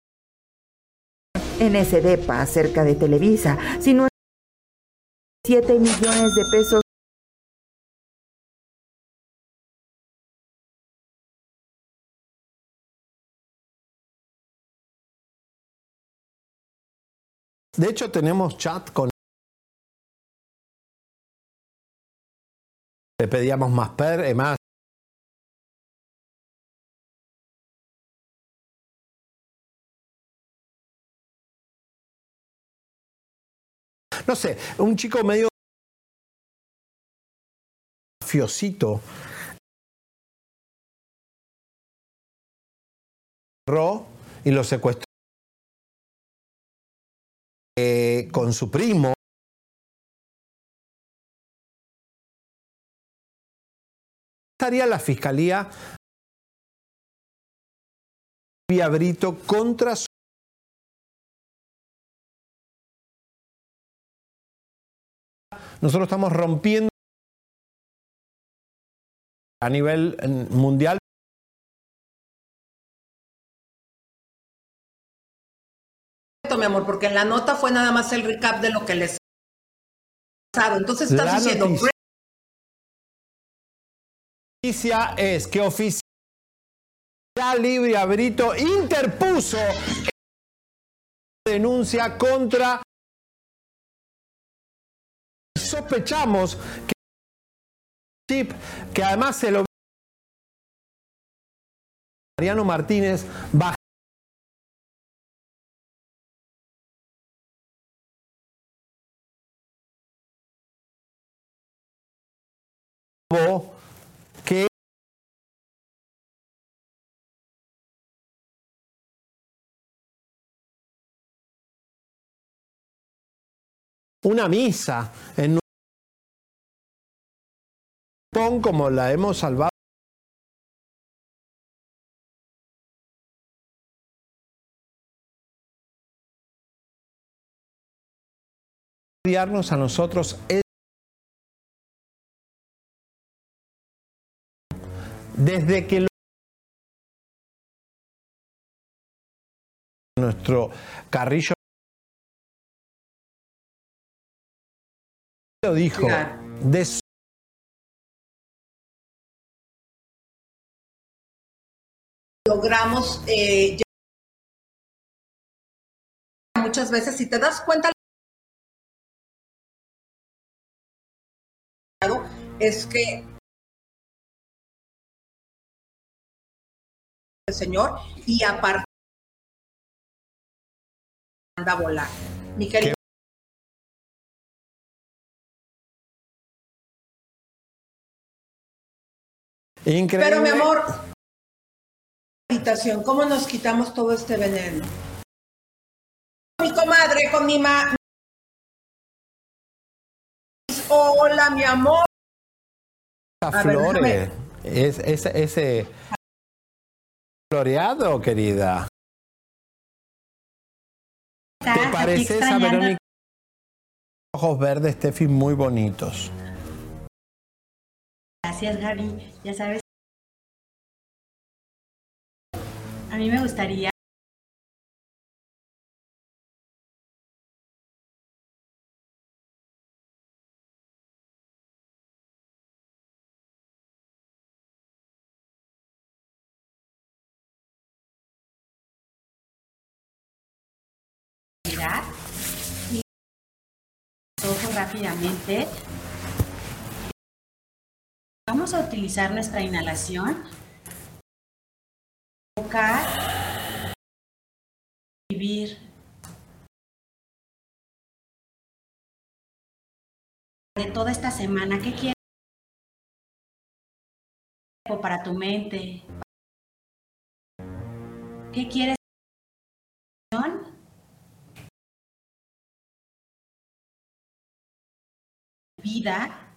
en ese depa cerca de Televisa, si no 7 millones de pesos De hecho, tenemos chat con... Le pedíamos más per, eh, más. No sé, un chico medio mafiosito. y lo secuestró eh, con su primo. estaría la fiscalía vía Brito contra su nosotros estamos rompiendo a nivel mundial mi amor, porque en la nota fue nada más el recap de lo que les ha pasado. Entonces estás La diciendo, noticia. noticia es que oficial libre Brito interpuso denuncia contra sospechamos que que además se lo Mariano Martínez bajó una misa en un como la hemos salvado. a nosotros es desde que nuestro carrillo lo dijo de su- logramos eh, muchas veces, si te das cuenta, es que el señor y aparte anda a volar. Mi querido. Increíble. Pero mi amor, habitación, ¿cómo nos quitamos todo este veneno? Mi comadre, con mi ma. Hola, mi amor. A A ver, flores. déjame- Es, ese, ese floreado, querida. ¿Te pareces a extrañando. Verónica? Ojos verdes, Steffi, muy bonitos. Gracias, Gaby. Ya sabes. A mí me gustaría. Rápidamente. Vamos a utilizar nuestra inhalación. Tocar. Vivir. De toda esta semana, ¿qué quieres? Para tu mente. ¿Qué quieres? Vida.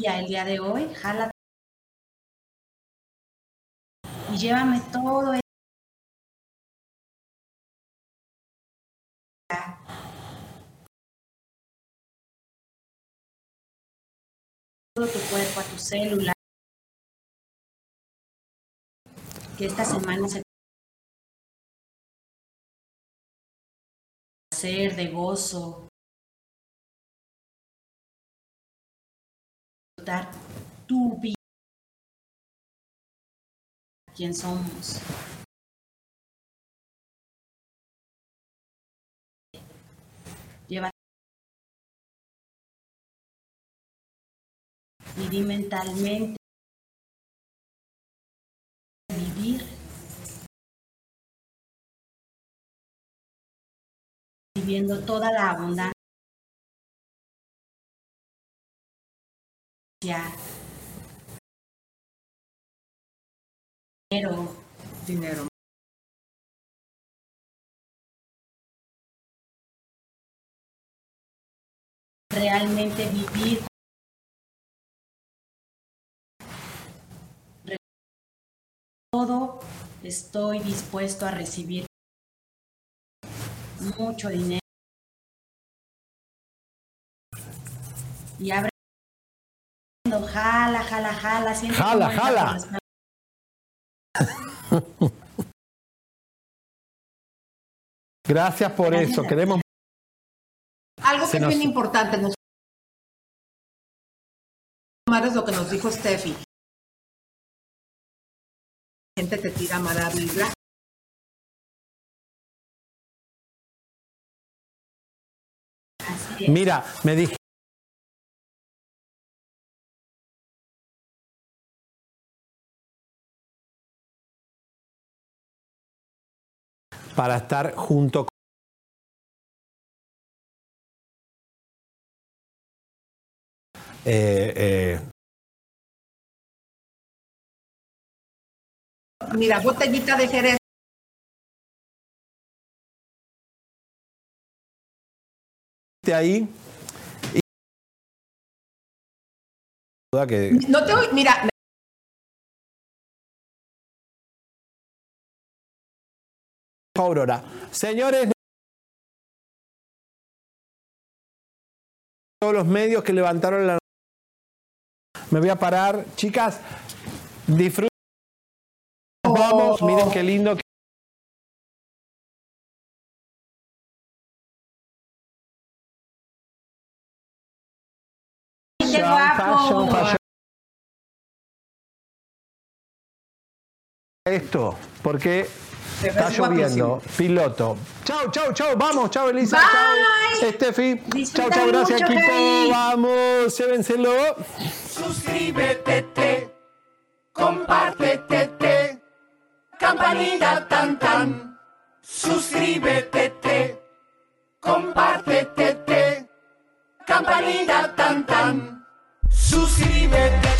Y el día de hoy, jala y llévame todo el- todo tu cuerpo, a tu célula. Que esta semana se placer, de gozo. Tu vida. Quién somos. Lleva y mentalmente vivir viviendo toda la abundancia dinero. Dinero. Realmente vivir. Todo estoy dispuesto a recibir mucho dinero. Y abre jala jala jala siente Jala, jala. (laughs) por. Gracias por eso. Queremos. Algo Se que es nos- bien importante, nos... es lo que nos dijo Steffi. La gente te tira mala vibra. Mira, me dije. Para estar junto con. Eh, eh, Mira, botellita de Jerez. ahí. Y... Duda que No te oí, mira, Aurora. Señores, todos los medios que levantaron la Me voy a parar. Chicas, disfruten. Nos Vamos, miren qué lindo. ¡Qué guapo! Fashion, fashion. Esto, porque Está lloviendo. guapísimo. Piloto. Chau, chau, chau. Vamos, chau, Elisa. Bye. Chau, Estefi. Chau, chau. Gracias, mucho, equipo. Cari. Vamos, llévenselo. Suscríbete, te, compártete, te, campanita tan tan. Suscríbete, te, compártete, te, campanita tan tan. Suscríbete, te, suscríbete,